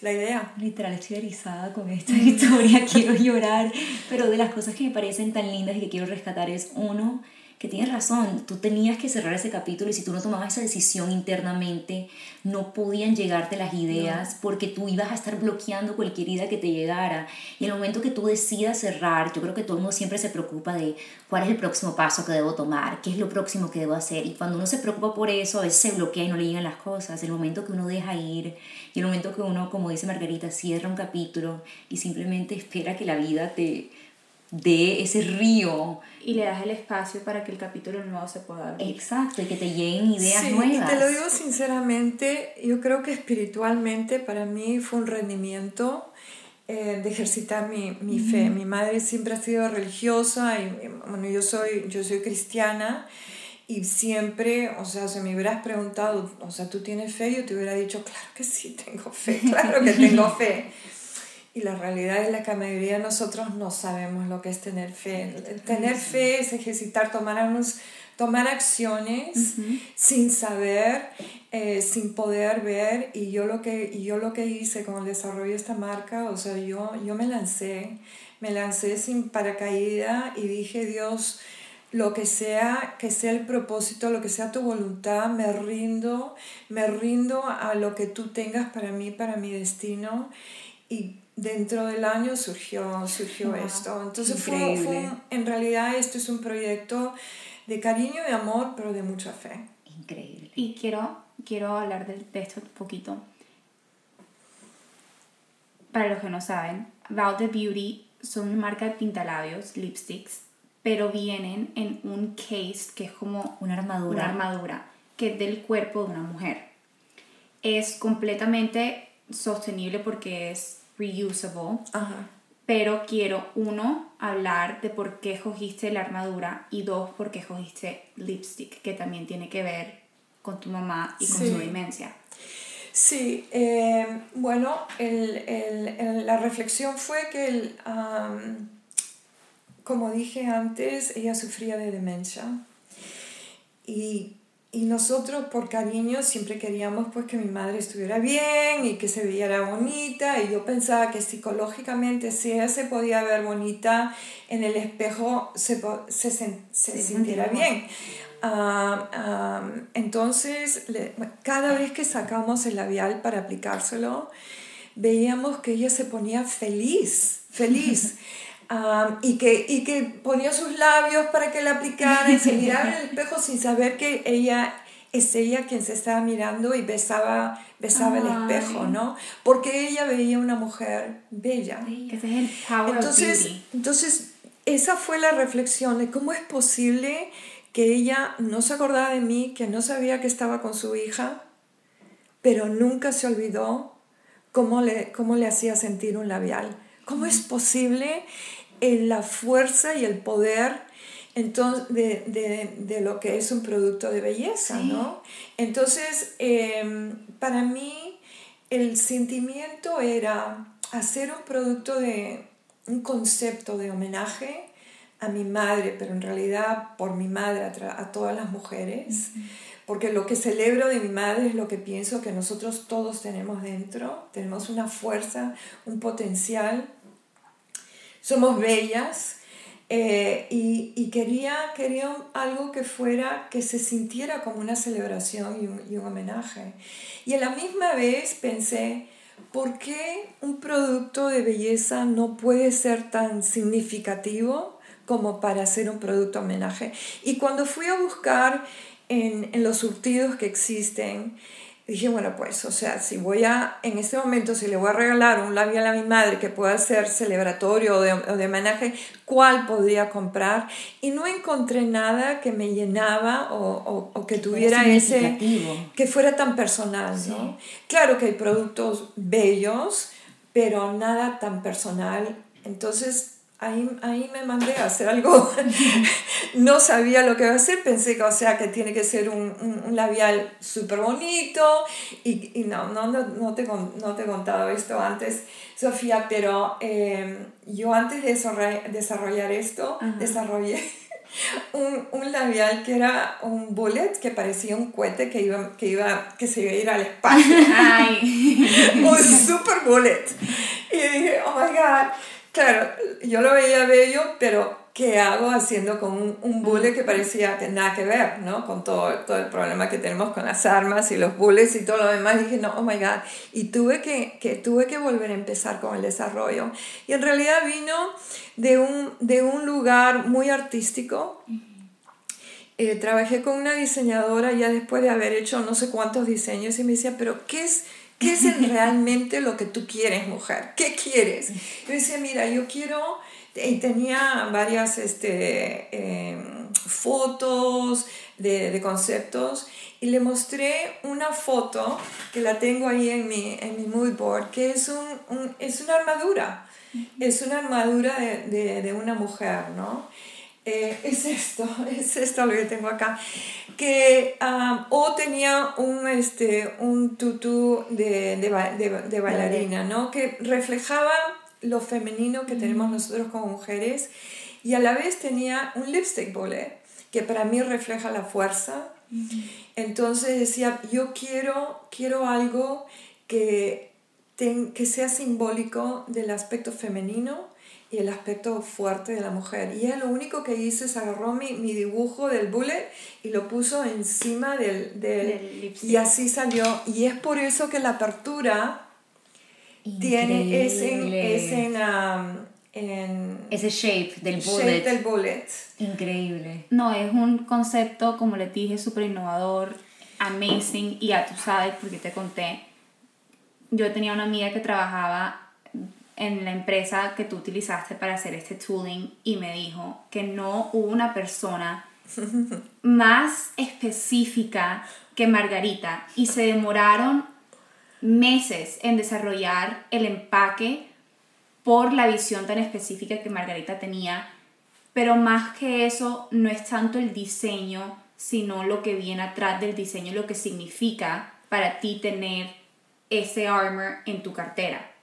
la idea. Literal, estoy erizada con esta *laughs* historia, quiero llorar. Pero de las cosas que me parecen tan lindas y que quiero rescatar es, uno, que tienes razón, tú tenías que cerrar ese capítulo y si tú no tomabas esa decisión internamente, no podían llegarte las ideas porque tú ibas a estar bloqueando cualquier idea que te llegara. Y en el momento que tú decidas cerrar, yo creo que todo el mundo siempre se preocupa de cuál es el próximo paso que debo tomar, qué es lo próximo que debo hacer. Y cuando uno se preocupa por eso, a veces se bloquea y no le llegan las cosas. El momento que uno deja ir y el momento que uno, como dice Margarita, cierra un capítulo y simplemente espera que la vida te de ese río. Y le das el espacio para que el capítulo nuevo se pueda abrir. Exacto, y que te lleguen ideas sí, nuevas. Y te lo digo sinceramente, yo creo que espiritualmente para mí fue un rendimiento eh, de ejercitar mi, mi fe. Mi madre siempre ha sido religiosa y bueno, yo soy, yo soy cristiana. Y siempre, o sea, si me hubieras preguntado, o sea, ¿tú tienes fe? Yo te hubiera dicho, claro que sí, tengo fe, claro que tengo *laughs* fe. Y la realidad es la que la mayoría de nosotros no sabemos lo que es tener fe. Tener fe es ejercitar, tomar, tomar acciones sin saber, eh, sin poder ver. Y yo, lo que, y yo lo que hice con el desarrollo de esta marca, o sea, yo, yo me lancé, me lancé sin paracaída y dije, Dios, lo que sea, que sea el propósito, lo que sea tu voluntad, me rindo, me rindo a lo que tú tengas para mí, para mi destino. Y dentro del año surgió, surgió esto. Entonces fue, fue, en realidad esto es un proyecto de cariño y amor, pero de mucha fe. Increíble. Y quiero, quiero hablar de, de esto un poquito. Para los que no saben, Val the Beauty son una marca de pintalabios, lipsticks, pero vienen en un case que es como una armadura. Una armadura que es del cuerpo de una mujer. Es completamente sostenible porque es reusable. Pero quiero, uno, hablar de por qué escogiste la armadura y dos, por qué escogiste lipstick, que también tiene que ver con tu mamá y con su demencia. Sí, eh, bueno, el, el, la reflexión fue que, el, como dije antes, ella sufría de demencia. Y y nosotros por cariño siempre queríamos pues que mi madre estuviera bien y que se viera bonita y yo pensaba que psicológicamente si ella se podía ver bonita en el espejo se, se, se, sintiera bien. Ah, ah, entonces cada vez que sacamos el labial para aplicárselo veíamos que ella se ponía feliz, feliz. *laughs* y, que, y que ponía sus labios para que la aplicara y se *laughs* miraba en el espejo sin saber que ella es ella quien se estaba mirando y besaba, besaba el espejo, ¿no? Porque ella veía una mujer bella. entonces, entonces, esa fue la reflexión de cómo es posible que ella no se acordaba de mí, que no sabía que estaba con su hija, pero nunca se olvidó cómo le, cómo le hacía sentir un labial. ¿Cómo es posible la fuerza y el poder entonces, de, lo que es un producto de belleza, ¿no? Entonces, em, para mí, el sentimiento era hacer un producto de un concepto de homenaje a mi madre, pero en realidad por mi madre, a, todas las mujeres, porque lo que celebro de mi madre es lo que pienso que nosotros todos tenemos dentro, tenemos una fuerza, un potencial, somos bellas. Eh, y, quería, quería algo que fuera, que se sintiera como una celebración y un, homenaje. Y a la misma vez pensé, ¿por qué un producto de belleza no puede ser tan significativo como para hacer un producto homenaje? Y cuando fui a buscar en, en los surtidos que existen, dije, bueno, pues, o sea, si voy a, en este momento, si le voy a regalar un labial a mi madre que pueda ser celebratorio o de, o de homenaje, ¿cuál podría comprar? Y no encontré nada que me llenaba o, o, que tuviera ese, que fuera tan personal, ¿no? Claro que hay productos bellos, pero nada tan personal. Entonces, Ahí, ahí, me mandé a hacer algo, *laughs* no sabía lo que iba a hacer, pensé que, o sea, que tiene que ser un, un, labial súper bonito. Y, y, no, no, no, te, no te he contado esto antes, Sofía, pero em, yo antes de desarrollar, esto, desarrollé *laughs* un, un, labial que era un bullet que parecía un cohete que, iba, que, iba, que se iba a ir al espacio. *laughs* un super bullet. Y dije, oh my God Claro, yo lo veía bello, pero ¿qué hago haciendo con un, un que parecía que nada que ver, ¿no? Con todo, todo el problema que tenemos con las armas y los bullets y todo lo demás. dije, no, oh my God. Y tuve que, que, tuve que volver a empezar con el desarrollo. Y en realidad vino de un, de un lugar muy artístico. Eh, trabajé con una diseñadora ya después de haber hecho no sé cuántos diseños y me decía, pero ¿qué es? ¿Qué es *laughs* realmente lo que tú quieres, mujer? ¿Qué quieres? Yo decía, mira, yo quiero, y tenía varias este, em, fotos de, de, conceptos, y le mostré una foto que la tengo ahí en mi, en mi mood board, que es, un, es una armadura, es una armadura de, de, de una mujer, ¿no? Eh, es esto, *laughs* es esto lo que tengo acá, que o tenía un, este, un tutú de, de, de, bailarina, ¿no? Que reflejaba lo femenino que tenemos nosotros como mujeres y a la vez tenía un lipstick bullet que para mí refleja la fuerza. Entonces decía, yo quiero, quiero algo que, que sea simbólico del aspecto femenino y el aspecto fuerte de la mujer. Y ella lo único que hizo es agarró mi, mi dibujo del bullet y lo puso encima del, del, y así salió. Y es por eso que la apertura tiene ese, ese um, en, ese shape del bullet. Shape del bullet. Increíble. No, es un concepto, como les dije, súper innovador, amazing. Y ya tú sabes, porque te conté, yo tenía una amiga que trabajaba en la empresa que tú utilizaste para hacer este tooling y me dijo que no hubo una persona *laughs* más específica que Margarita y se demoraron meses en desarrollar el empaque por la visión tan específica que Margarita tenía, pero más que eso no es tanto el diseño, sino lo que viene atrás del diseño, lo que significa para ti tener ese armor en tu cartera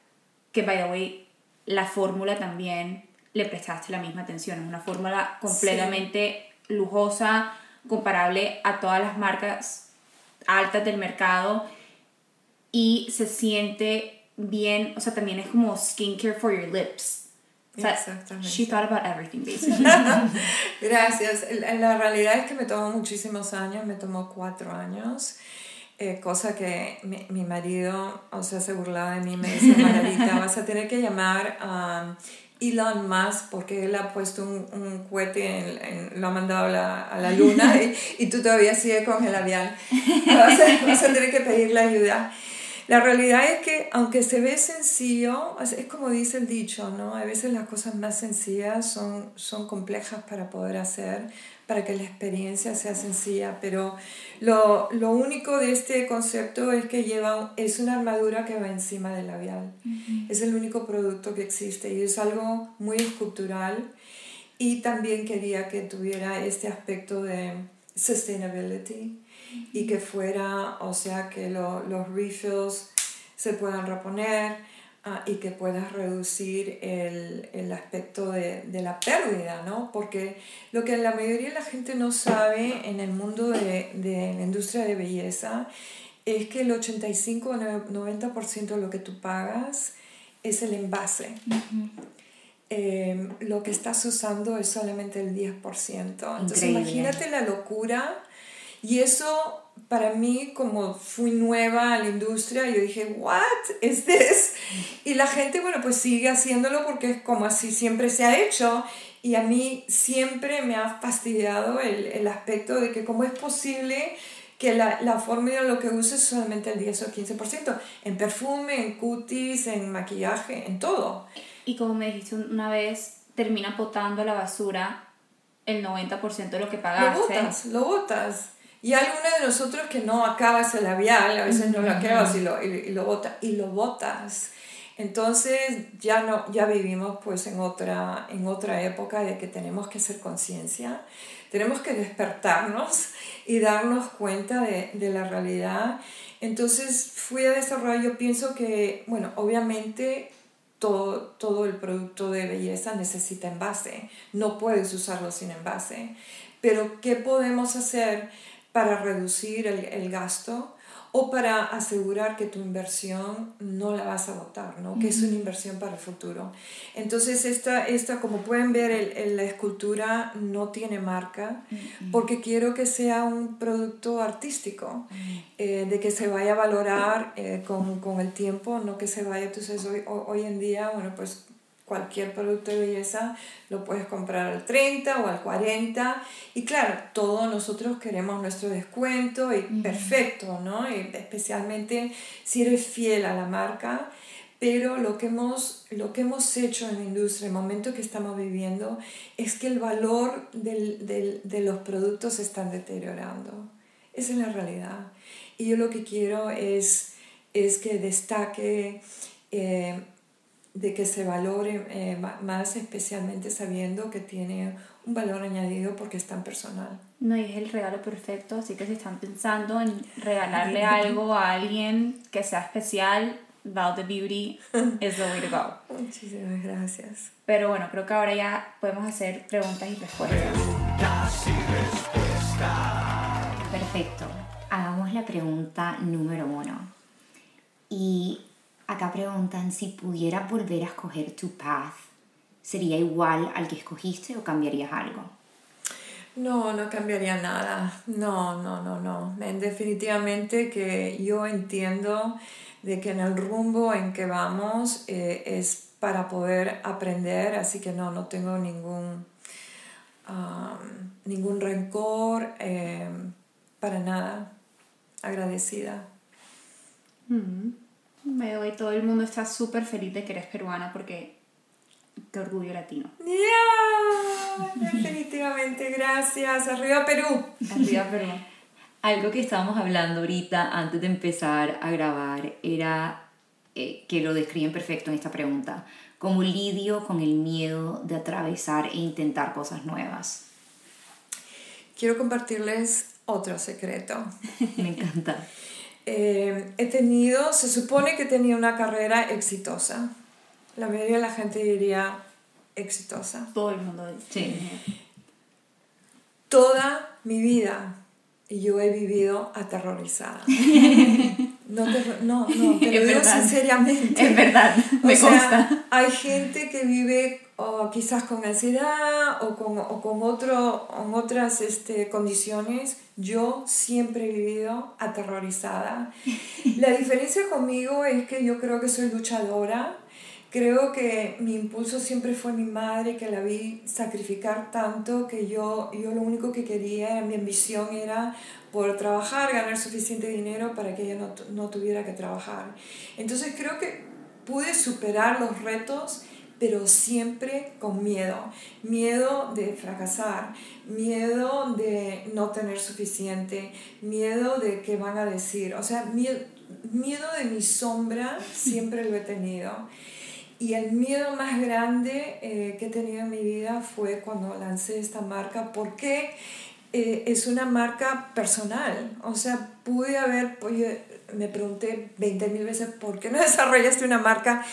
que by the way, la fórmula también le prestaste la misma atención. Es una fórmula completamente lujosa, comparable a todas las marcas altas del mercado y se siente bien, o sea, también es como skincare for your lips. Exactamente. She thought about everything, basically. *laughs* Gracias. La realidad es que me tomó muchísimos años, me tomó cuatro años. Eh, cosa que mi, mi, marido, o sea, se burlaba de mí, me dice, Margarita, *laughs* vas a tener que llamar a Elon Musk porque él ha puesto un, un cohete, lo ha mandado a la, a la luna *laughs* y, y, tú todavía sigues con el avión. Vas a, vas a tener que pedirle ayuda. la realidad es que aunque se ve sencillo, es es como dice el dicho, ¿no? A veces las cosas más sencillas son, son complejas para poder hacer, para que la experiencia sea sencilla, pero lo, lo único de este concepto es que lleva, es una armadura que va encima del labial. Es el único producto que existe y es algo muy escultural y también quería que tuviera este aspecto de sustainability y que fuera, o sea, que lo- los refills se puedan reponer ah, y que puedas reducir el, el aspecto de, de la pérdida, ¿no? Porque lo que la mayoría de la gente no sabe en el mundo de, de la industria de belleza es que el 85 o 90% de lo que tú pagas es el envase. Eh, lo que estás usando es solamente el 10%. Entonces Increíble. imagínate la locura. Y eso para mí, como fui nueva a la industria, yo dije, ¿what is this? Y la gente, bueno, pues sigue haciéndolo porque es como así siempre se ha hecho. Y a mí siempre me ha fastidiado el, el aspecto de que cómo es posible que la, la fórmula lo que uses es solamente el 10 o 15%. En perfume, en cutis, en maquillaje, en todo. Y como me dijiste una vez, termina botando a la basura el 90% de lo que Lo pagaste. botas, lo botas. Y hay alguna de nosotros que no acabas el labial, a veces no lo acabas y lo, y, y lo botas. Y lo botas. Entonces ya, no, ya vivimos pues en otra, en otra época de que tenemos que hacer conciencia, tenemos que despertarnos y darnos cuenta de, de la realidad. Entonces fui a desarrollar, yo pienso que, bueno, obviamente todo, todo el producto de belleza necesita envase, no puedes usarlo sin envase, pero ¿qué podemos hacer para reducir el, el gasto o para asegurar que tu inversión no la vas a botar, ¿no? que es una inversión para el futuro? Entonces, esta, esta como pueden ver, el- el- la escultura no tiene marca porque quiero que sea un producto artístico, eh, de que se vaya a valorar eh, con, con el tiempo, no que se vaya. Entonces, hoy, ho- hoy en día, bueno, pues cualquier producto de belleza lo puedes comprar al 30 o al 40 y claro, todos nosotros queremos nuestro descuento y perfecto, ¿no? Y especialmente si eres fiel a la marca, pero lo que hemos, lo que hemos hecho en la industria, el momento que estamos viviendo, es que el valor del, del- de los productos se están deteriorando. Esa es la realidad. Y yo lo que quiero es, es que destaque, eh, de que se valore eh, más especialmente sabiendo que tiene un valor añadido porque es tan personal. No, y es el regalo perfecto, así que si están pensando en regalarle *laughs* algo a alguien que sea especial, Val the Beauty is the way to go. *laughs* Muchísimas gracias. Pero bueno, creo que ahora ya podemos hacer preguntas y respuestas. Perfecto. Hagamos la pregunta número uno. Y acá preguntan si pudieras volver a escoger tu path, ¿sería igual al que escogiste o cambiarías algo? No, no cambiaría nada. No, no, no, no. En definitivamente que yo entiendo de que en el rumbo en que vamos eh, es para poder aprender, así que no, no tengo ningún, um, ningún rencor, eh, para nada. Agradecida. Me doy, todo el mundo está súper feliz de que eres peruana porque qué orgullo latino. ¡Ya! Definitivamente, gracias. Arriba Perú. Arriba Perú. *laughs* Algo que estábamos hablando ahorita antes de empezar a grabar era eh, que lo describen perfecto en esta pregunta, como lidio con el miedo de atravesar e intentar cosas nuevas. Quiero compartirles otro secreto. *laughs* Me encanta. Eh, he tenido, se supone que tenía una carrera exitosa. La mayoría de la gente diría exitosa. Todo el mundo dice. Sí. Toda mi vida yo he vivido aterrorizada. *laughs* No, te, no, no, te lo Es digo verdad. sinceramente. Es verdad, me o sea, consta. hay gente que vive o quizás con ansiedad o con, o con, otro, con otras este, condiciones. Yo siempre he vivido aterrorizada. *laughs* La diferencia conmigo es que yo creo que soy luchadora, Creo que mi impulso siempre fue mi madre, que la vi sacrificar tanto que yo, yo lo único que quería, mi ambición era por trabajar, ganar suficiente dinero para que ella no, no tuviera que trabajar. Entonces creo que pude superar los retos pero siempre con miedo. Miedo de fracasar, miedo de no tener suficiente, miedo de qué van a decir. O sea, miedo, miedo de mi sombra siempre lo he tenido. Y el miedo más grande eh, que he tenido en mi vida fue cuando lancé esta marca, porque eh, es una marca personal. O sea, pude haber, me pregunté 20 mil veces, ¿por qué no *laughs* desarrollaste una marca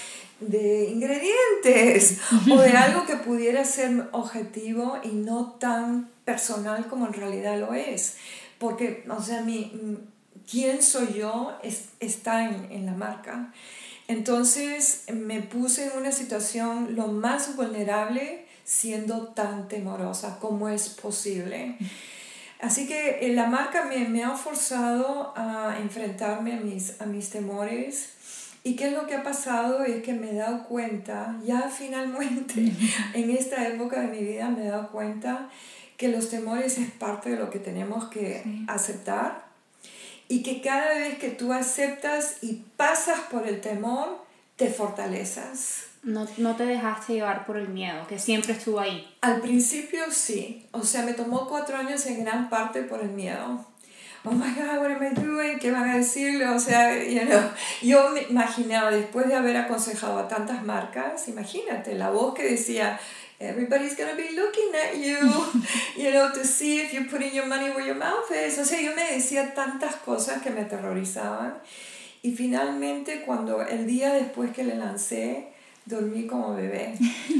de ingredientes o de *laughs* algo que pudiera ser objetivo y no tan personal como en realidad lo es. Porque, o sea, mi, quién soy yo está en, en la marca. Entonces me puse en una situación lo más vulnerable siendo tan temorosa como es posible. Así que eh, la marca me, me ha forzado a enfrentarme a mis, a mis temores ¿Y qué es lo que ha pasado? Es que me he dado cuenta, ya finalmente, *laughs* en esta época de mi vida me he dado cuenta que los temores es parte de lo que tenemos que aceptar y que cada vez que tú aceptas y pasas por el temor, te fortaleces. No, no, te dejaste llevar por el miedo, que siempre estuvo ahí. Al principio sí, o sea, me tomó cuatro años en gran parte por el miedo oh my God, what am I doing? ¿Qué van a decirle? O sea, you know, yo me imaginaba, después de haber aconsejado a tantas marcas, imagínate, la voz que decía, everybody's gonna be looking at you, *laughs* you know, to see if you're putting your money where your mouth is. O sea, yo me decía tantas cosas que me aterrorizaban. Y finalmente, cuando el día después que le lancé, dormí como bebé,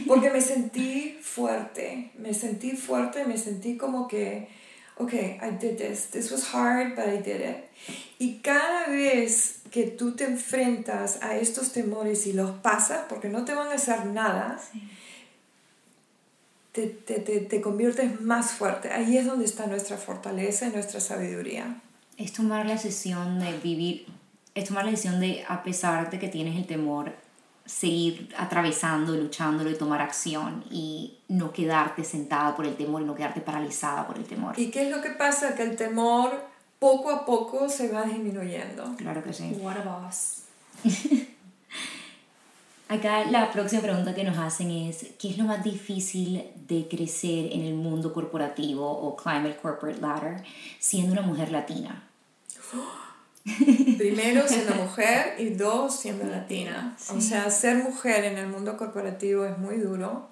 porque me sentí fuerte, me sentí fuerte, me sentí como que ok, I did this, this was hard, but I did it. Y cada vez que tú te enfrentas a estos temores y los pasas, porque no te van a hacer nada, te, te, te, te, conviertes más fuerte. Ahí es donde está nuestra fortaleza y nuestra sabiduría. Es tomar la decisión de vivir, es tomar la decisión de, a pesar de que tienes el temor, seguir atravesando, luchándolo y tomar acción y no quedarte sentada por el temor y no quedarte paralizada por el temor. ¿Y qué es lo que pasa? Que el temor poco a poco se va disminuyendo. Claro que sí. What a boss. *laughs* Acá la próxima pregunta que nos hacen es, ¿qué es lo más difícil de crecer en el mundo corporativo o Climate Corporate Ladder siendo una mujer latina? *gasps* *gasps* Primero siendo *laughs* mujer y dos siendo latina. O sea, ser mujer en el mundo corporativo es muy duro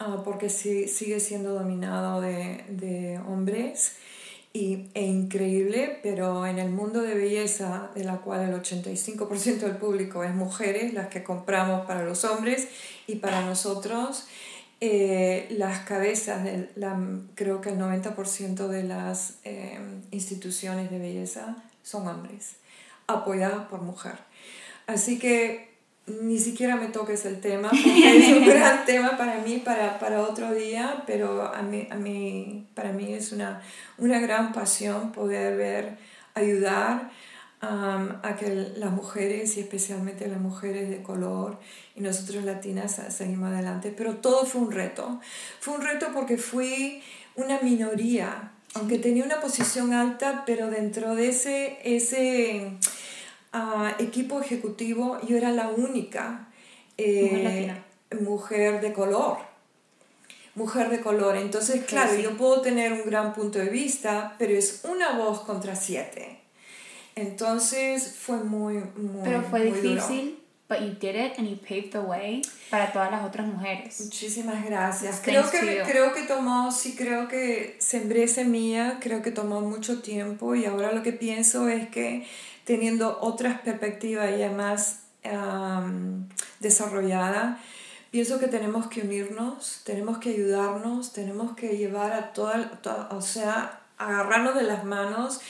uh, porque sí, sigue siendo dominado de, de hombres y, e increíble, pero en el mundo de belleza, de la cual el 85% del público es mujeres, las que compramos para los hombres y para nosotros, eh, las cabezas, de la, creo que el 90% de las eh, instituciones de belleza son hombres, apoyados por mujer. Así que ni siquiera me toques el tema, *laughs* porque es un gran tema para mí, para, para otro día, pero a mí, a mí, para mí es una, una gran pasión poder ver, ayudar um, a que las mujeres, y especialmente las mujeres de color, y nosotros latinas seguimos adelante. Pero todo fue un reto. Fue un reto porque fui una minoría aunque tenía una posición alta, pero dentro de ese, ese ah, equipo ejecutivo yo era la única eh, mujer, de color. Mujer de color. Entonces, claro, yo puedo tener un gran punto de vista, pero es una voz contra siete. Entonces fue muy, muy Pero fue difícil but you did it and you paved the way para todas las otras mujeres. Muchísimas gracias. Creo que, creo que tomó, sí creo que sembré semilla, creo que tomó mucho tiempo y ahora lo que pienso es que teniendo otras perspectivas ya más um, desarrollada, pienso que tenemos que unirnos, tenemos que ayudarnos, tenemos que llevar a toda, o sea, agarrarnos de las manos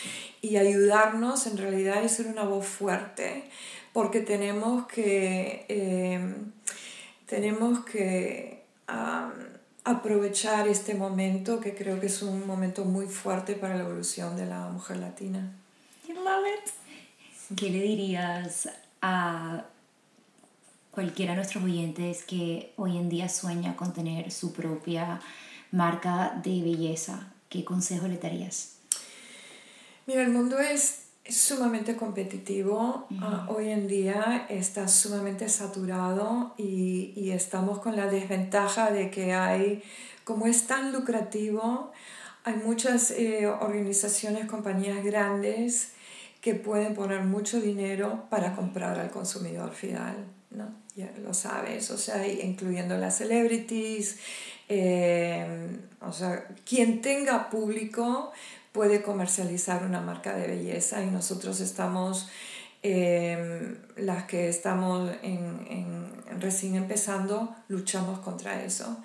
y ayudarnos en realidad y ser una voz fuerte porque tenemos que, em, tenemos que aprovechar este momento que creo que es un momento muy fuerte para la evolución de la mujer latina. I love it. ¿Qué le dirías a cualquiera de nuestros oyentes que hoy en día sueña con tener su propia marca de belleza, ¿qué consejo le darías? Mira, el mundo es sumamente competitivo. Ah, hoy en día está sumamente saturado y, y, estamos con la desventaja de que hay, como es tan lucrativo, hay muchas eh, organizaciones, compañías grandes que pueden poner mucho dinero para comprar al consumidor final, ¿no? Ya lo sabes, o sea, incluyendo las celebrities, eh, o sea, quien tenga público puede comercializar una marca de belleza y nosotros estamos, em, las que estamos en, recién empezando, luchamos contra eso.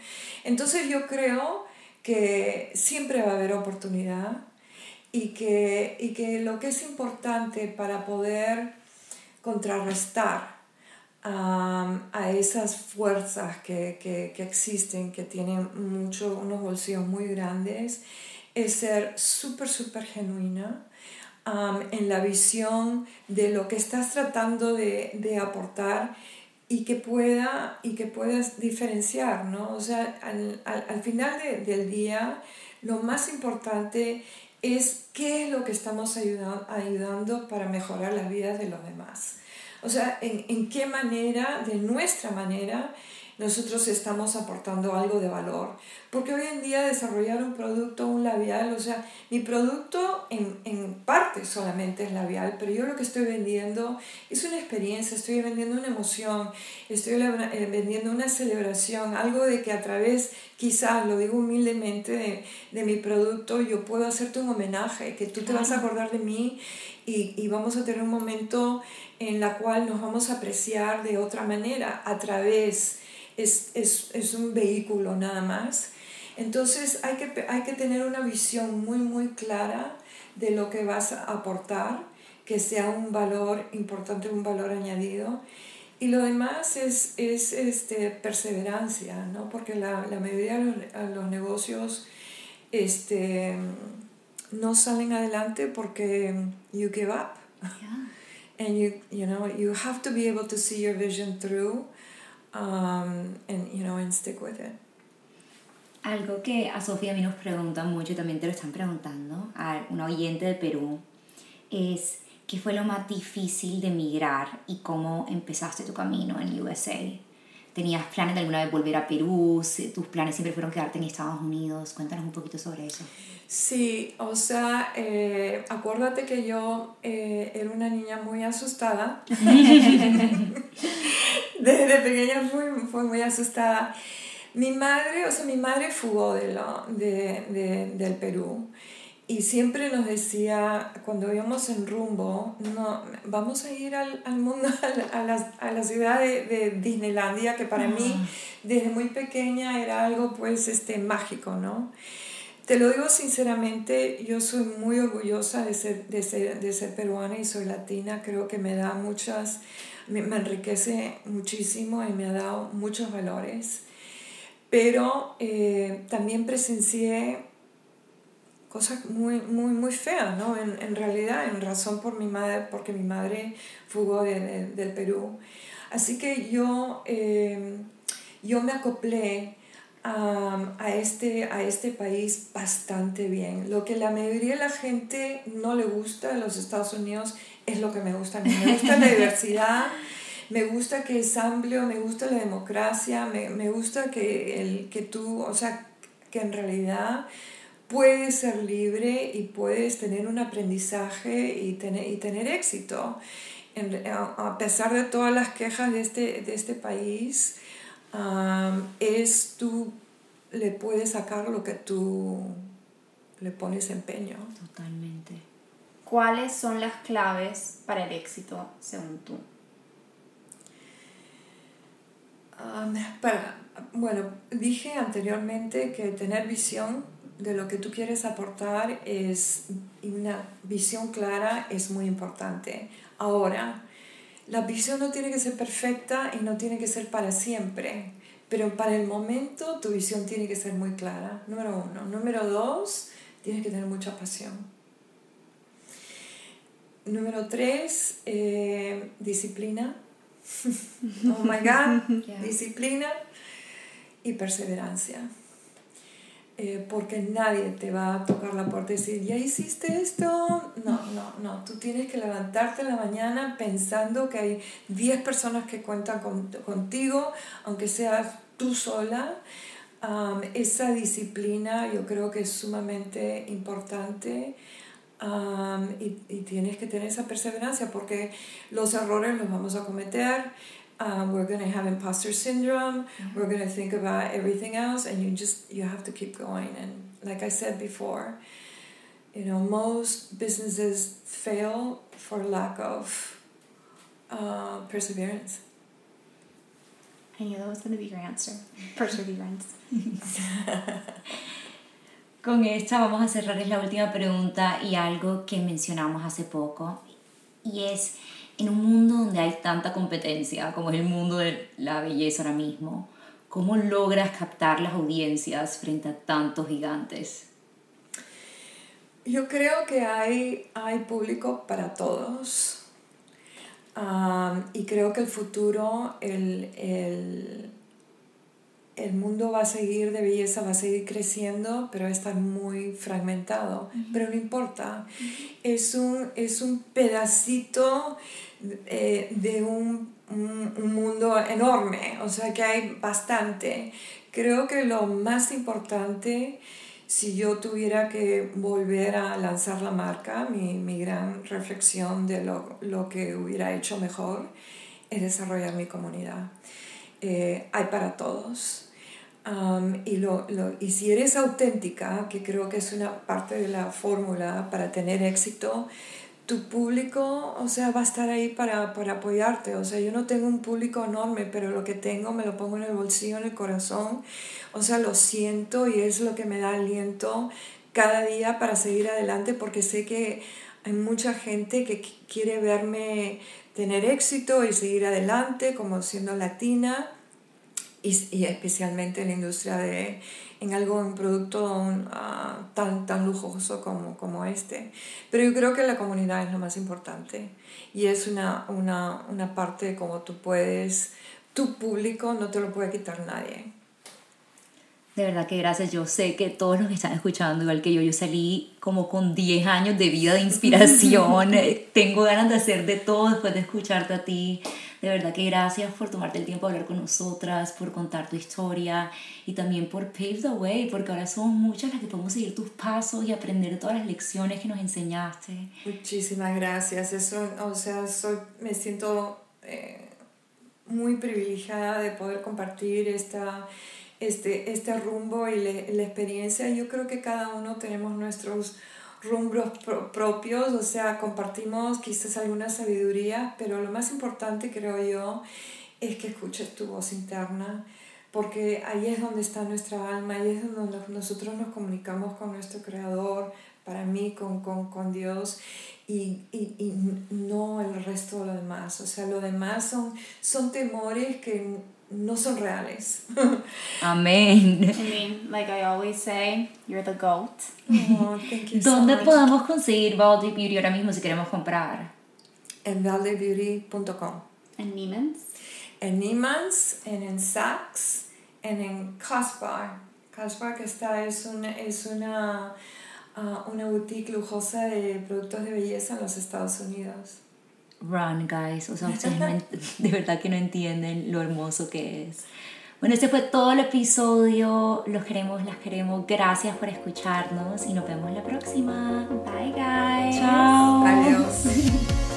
Entonces yo creo que siempre va a haber oportunidad y que, y que lo que es importante para poder contrarrestar a esas fuerzas que, que, que, existen, que tienen mucho, unos bolsillos muy grandes, es ser súper, súper genuina en la visión de lo que estás tratando de, de, aportar y que, pueda, y que puedas diferenciar, ¿no? O sea, al, al, al final de, del día, lo más importante es qué es lo que estamos ayudando, ayudando para mejorar las vidas de los demás. O sea, en, en qué manera, de nuestra manera, nosotros estamos aportando algo de valor. Porque hoy en día desarrollar un producto, un labial, o sea, mi producto en, en, parte solamente es labial, pero yo lo que estoy vendiendo es una experiencia, estoy vendiendo una emoción, estoy eh, vendiendo una celebración, algo de que a través, quizás, lo digo humildemente, de, de mi producto, yo puedo hacerte un homenaje, que tú te vas a acordar de mí y, y vamos a tener un momento en la cual nos vamos a apreciar de otra manera a través es, es, es un vehículo nada más. Entonces hay que, hay que tener una visión muy, muy clara de lo que vas a aportar, que sea un valor importante, un valor añadido. Y lo demás es, es este, perseverancia, ¿no? porque la, la mayoría de los, los, negocios este, no salen adelante porque you give up. Yeah. And you, you, know, you have to be able to see your vision through um, and, you know, and stick with it. Algo que a Sofía a mí nos preguntan mucho y también te lo están preguntando, a una oyente de Perú, es qué fue lo más difícil de emigrar y cómo empezaste tu camino en USA. ¿Tenías planes de alguna vez volver a Perú? ¿Tus planes siempre fueron quedarte en Estados Unidos? Cuéntanos un poquito sobre eso. Sí, o sea, eh, acuérdate que yo eh, era una niña muy asustada. *laughs* Desde pequeña fui, fui, muy asustada. Mi madre, o sea, mi madre fugó de lo, de, de, del Perú y siempre nos decía, cuando íbamos en rumbo, no, vamos a ir al, al mundo, *laughs* a la, a la, ciudad de, de, Disneylandia, que para mí ah. desde muy pequeña era algo pues este, mágico, ¿no? Te lo digo sinceramente, yo soy muy orgullosa de ser, de ser, de ser peruana y soy latina, creo que me da muchas, me, me enriquece muchísimo y me ha dado muchos valores, pero eh, también presencié cosas muy, muy, muy feas, ¿no? En, en, realidad, en razón por mi madre, porque mi madre fugó de, de, del Perú. Así que yo, eh, yo me acoplé a, a, este, a este país bastante bien. Lo que la mayoría de la gente no le gusta de los Estados Unidos es lo que me gusta a mí. Me gusta la diversidad, me gusta que es amplio, me gusta la democracia, me, me gusta que, el, que tú, o sea, que en realidad puedes ser libre y puedes tener un aprendizaje y tener, y tener éxito. En, a, pesar de todas las quejas de este, de este país, um, es tú le puedes sacar lo que tú le pones empeño. Totalmente. ¿Cuáles son las claves para el éxito según tú? Um, para, bueno, dije anteriormente que tener visión de lo que tú quieres aportar es una visión clara es muy importante. Ahora, la visión no tiene que ser perfecta y no tiene que ser para siempre, pero para el momento tu visión tiene que ser muy clara, número uno. Número dos, tienes que tener mucha pasión. Número tres, eh, disciplina. *laughs* oh my God, disciplina y perseverancia. Eh, porque nadie te va a tocar la puerta y decir, ¿ya hiciste esto? No, no, no. Tú tienes que levantarte en la mañana pensando que hay 10 personas que cuentan contigo, aunque seas tú sola. esa disciplina yo creo que es sumamente importante y, y, tienes que tener esa perseverancia porque los errores los vamos a cometer um, we're going to have imposter syndrome. Mm-hmm. we're going to think about everything else and you just you have to keep going. And like i said before you know most businesses fail for lack of uh, perseverance. I knew that was going to be your answer. *laughs* Perseverance. Con esta vamos a cerrar es la última pregunta y algo que mencionamos hace poco y es en un mundo donde hay tanta competencia como es el mundo de la belleza ahora mismo, ¿cómo logras captar las audiencias frente a tantos gigantes? Yo creo que hay, hay público para todos. y creo que el futuro, el, el, el, mundo va a seguir de belleza, va a seguir creciendo, pero está muy fragmentado. Pero no importa, es, un, es un pedacito eh, de un, un, mundo enorme, o sea que hay bastante. Creo que lo más importante, si yo tuviera que volver a lanzar la marca, mi, mi gran reflexión de lo, lo, que hubiera hecho mejor, es desarrollar mi comunidad. Eh, hay para todos. Y, lo, y si eres auténtica, que creo que es una parte de la fórmula para tener éxito, tu público, o sea, va a estar ahí para, para, apoyarte. O sea, yo no tengo un público enorme, pero lo que tengo me lo pongo en el bolsillo, en el corazón. O sea, lo siento y es lo que me da aliento cada día para seguir adelante porque sé que hay mucha gente que quiere verme tener éxito y seguir adelante como siendo latina y, especialmente en la industria de en algo, un producto uh, tan, tan lujoso como, como este. Pero yo creo que la comunidad es lo más importante y es una, una, una parte como tú puedes, tu público no te lo puede quitar nadie. De verdad que gracias. Yo sé que todos los que están escuchando, igual que yo, yo salí como con 10 años de vida de inspiración. *laughs* Tengo ganas de hacer de todo después de escucharte a ti. De verdad que gracias por tomarte el tiempo de hablar con nosotras, por contar tu historia y también por pave the way, porque ahora somos muchas las que podemos seguir tus pasos y aprender todas las lecciones que nos enseñaste. Muchísimas gracias. Eso, o sea, soy, me siento eh, muy privilegiada de poder compartir esta, este, este rumbo y la experiencia. Yo creo que cada uno tenemos nuestros rumbos propios, o sea, compartimos quizás alguna sabiduría, pero lo más importante creo yo es que escuches tu voz interna, porque ahí es donde está nuestra alma, ahí es donde nosotros nos comunicamos con nuestro Creador, para mí, con, con, con Dios, y, y, y, no el resto de lo demás. O sea, lo demás son, son temores que no son reales. *laughs* Amén. I mean, like I always say, you're the goat. Oh, thank you ¿Dónde podemos conseguir Valdy Beauty ahora mismo si queremos comprar? En valdebeauty.com. ¿En Neiman's? En Neiman's, en, en Saks, en, en Caspar. Caspar que está, es una, es una, uh, una boutique lujosa de productos de belleza en los Estados Unidos run, guys. O sea, ustedes de verdad que no entienden lo hermoso que es. Bueno, este fue todo el episodio. Los queremos, las queremos. Gracias por escucharnos y nos vemos la próxima. Bye, guys. Chao. *laughs* Adiós.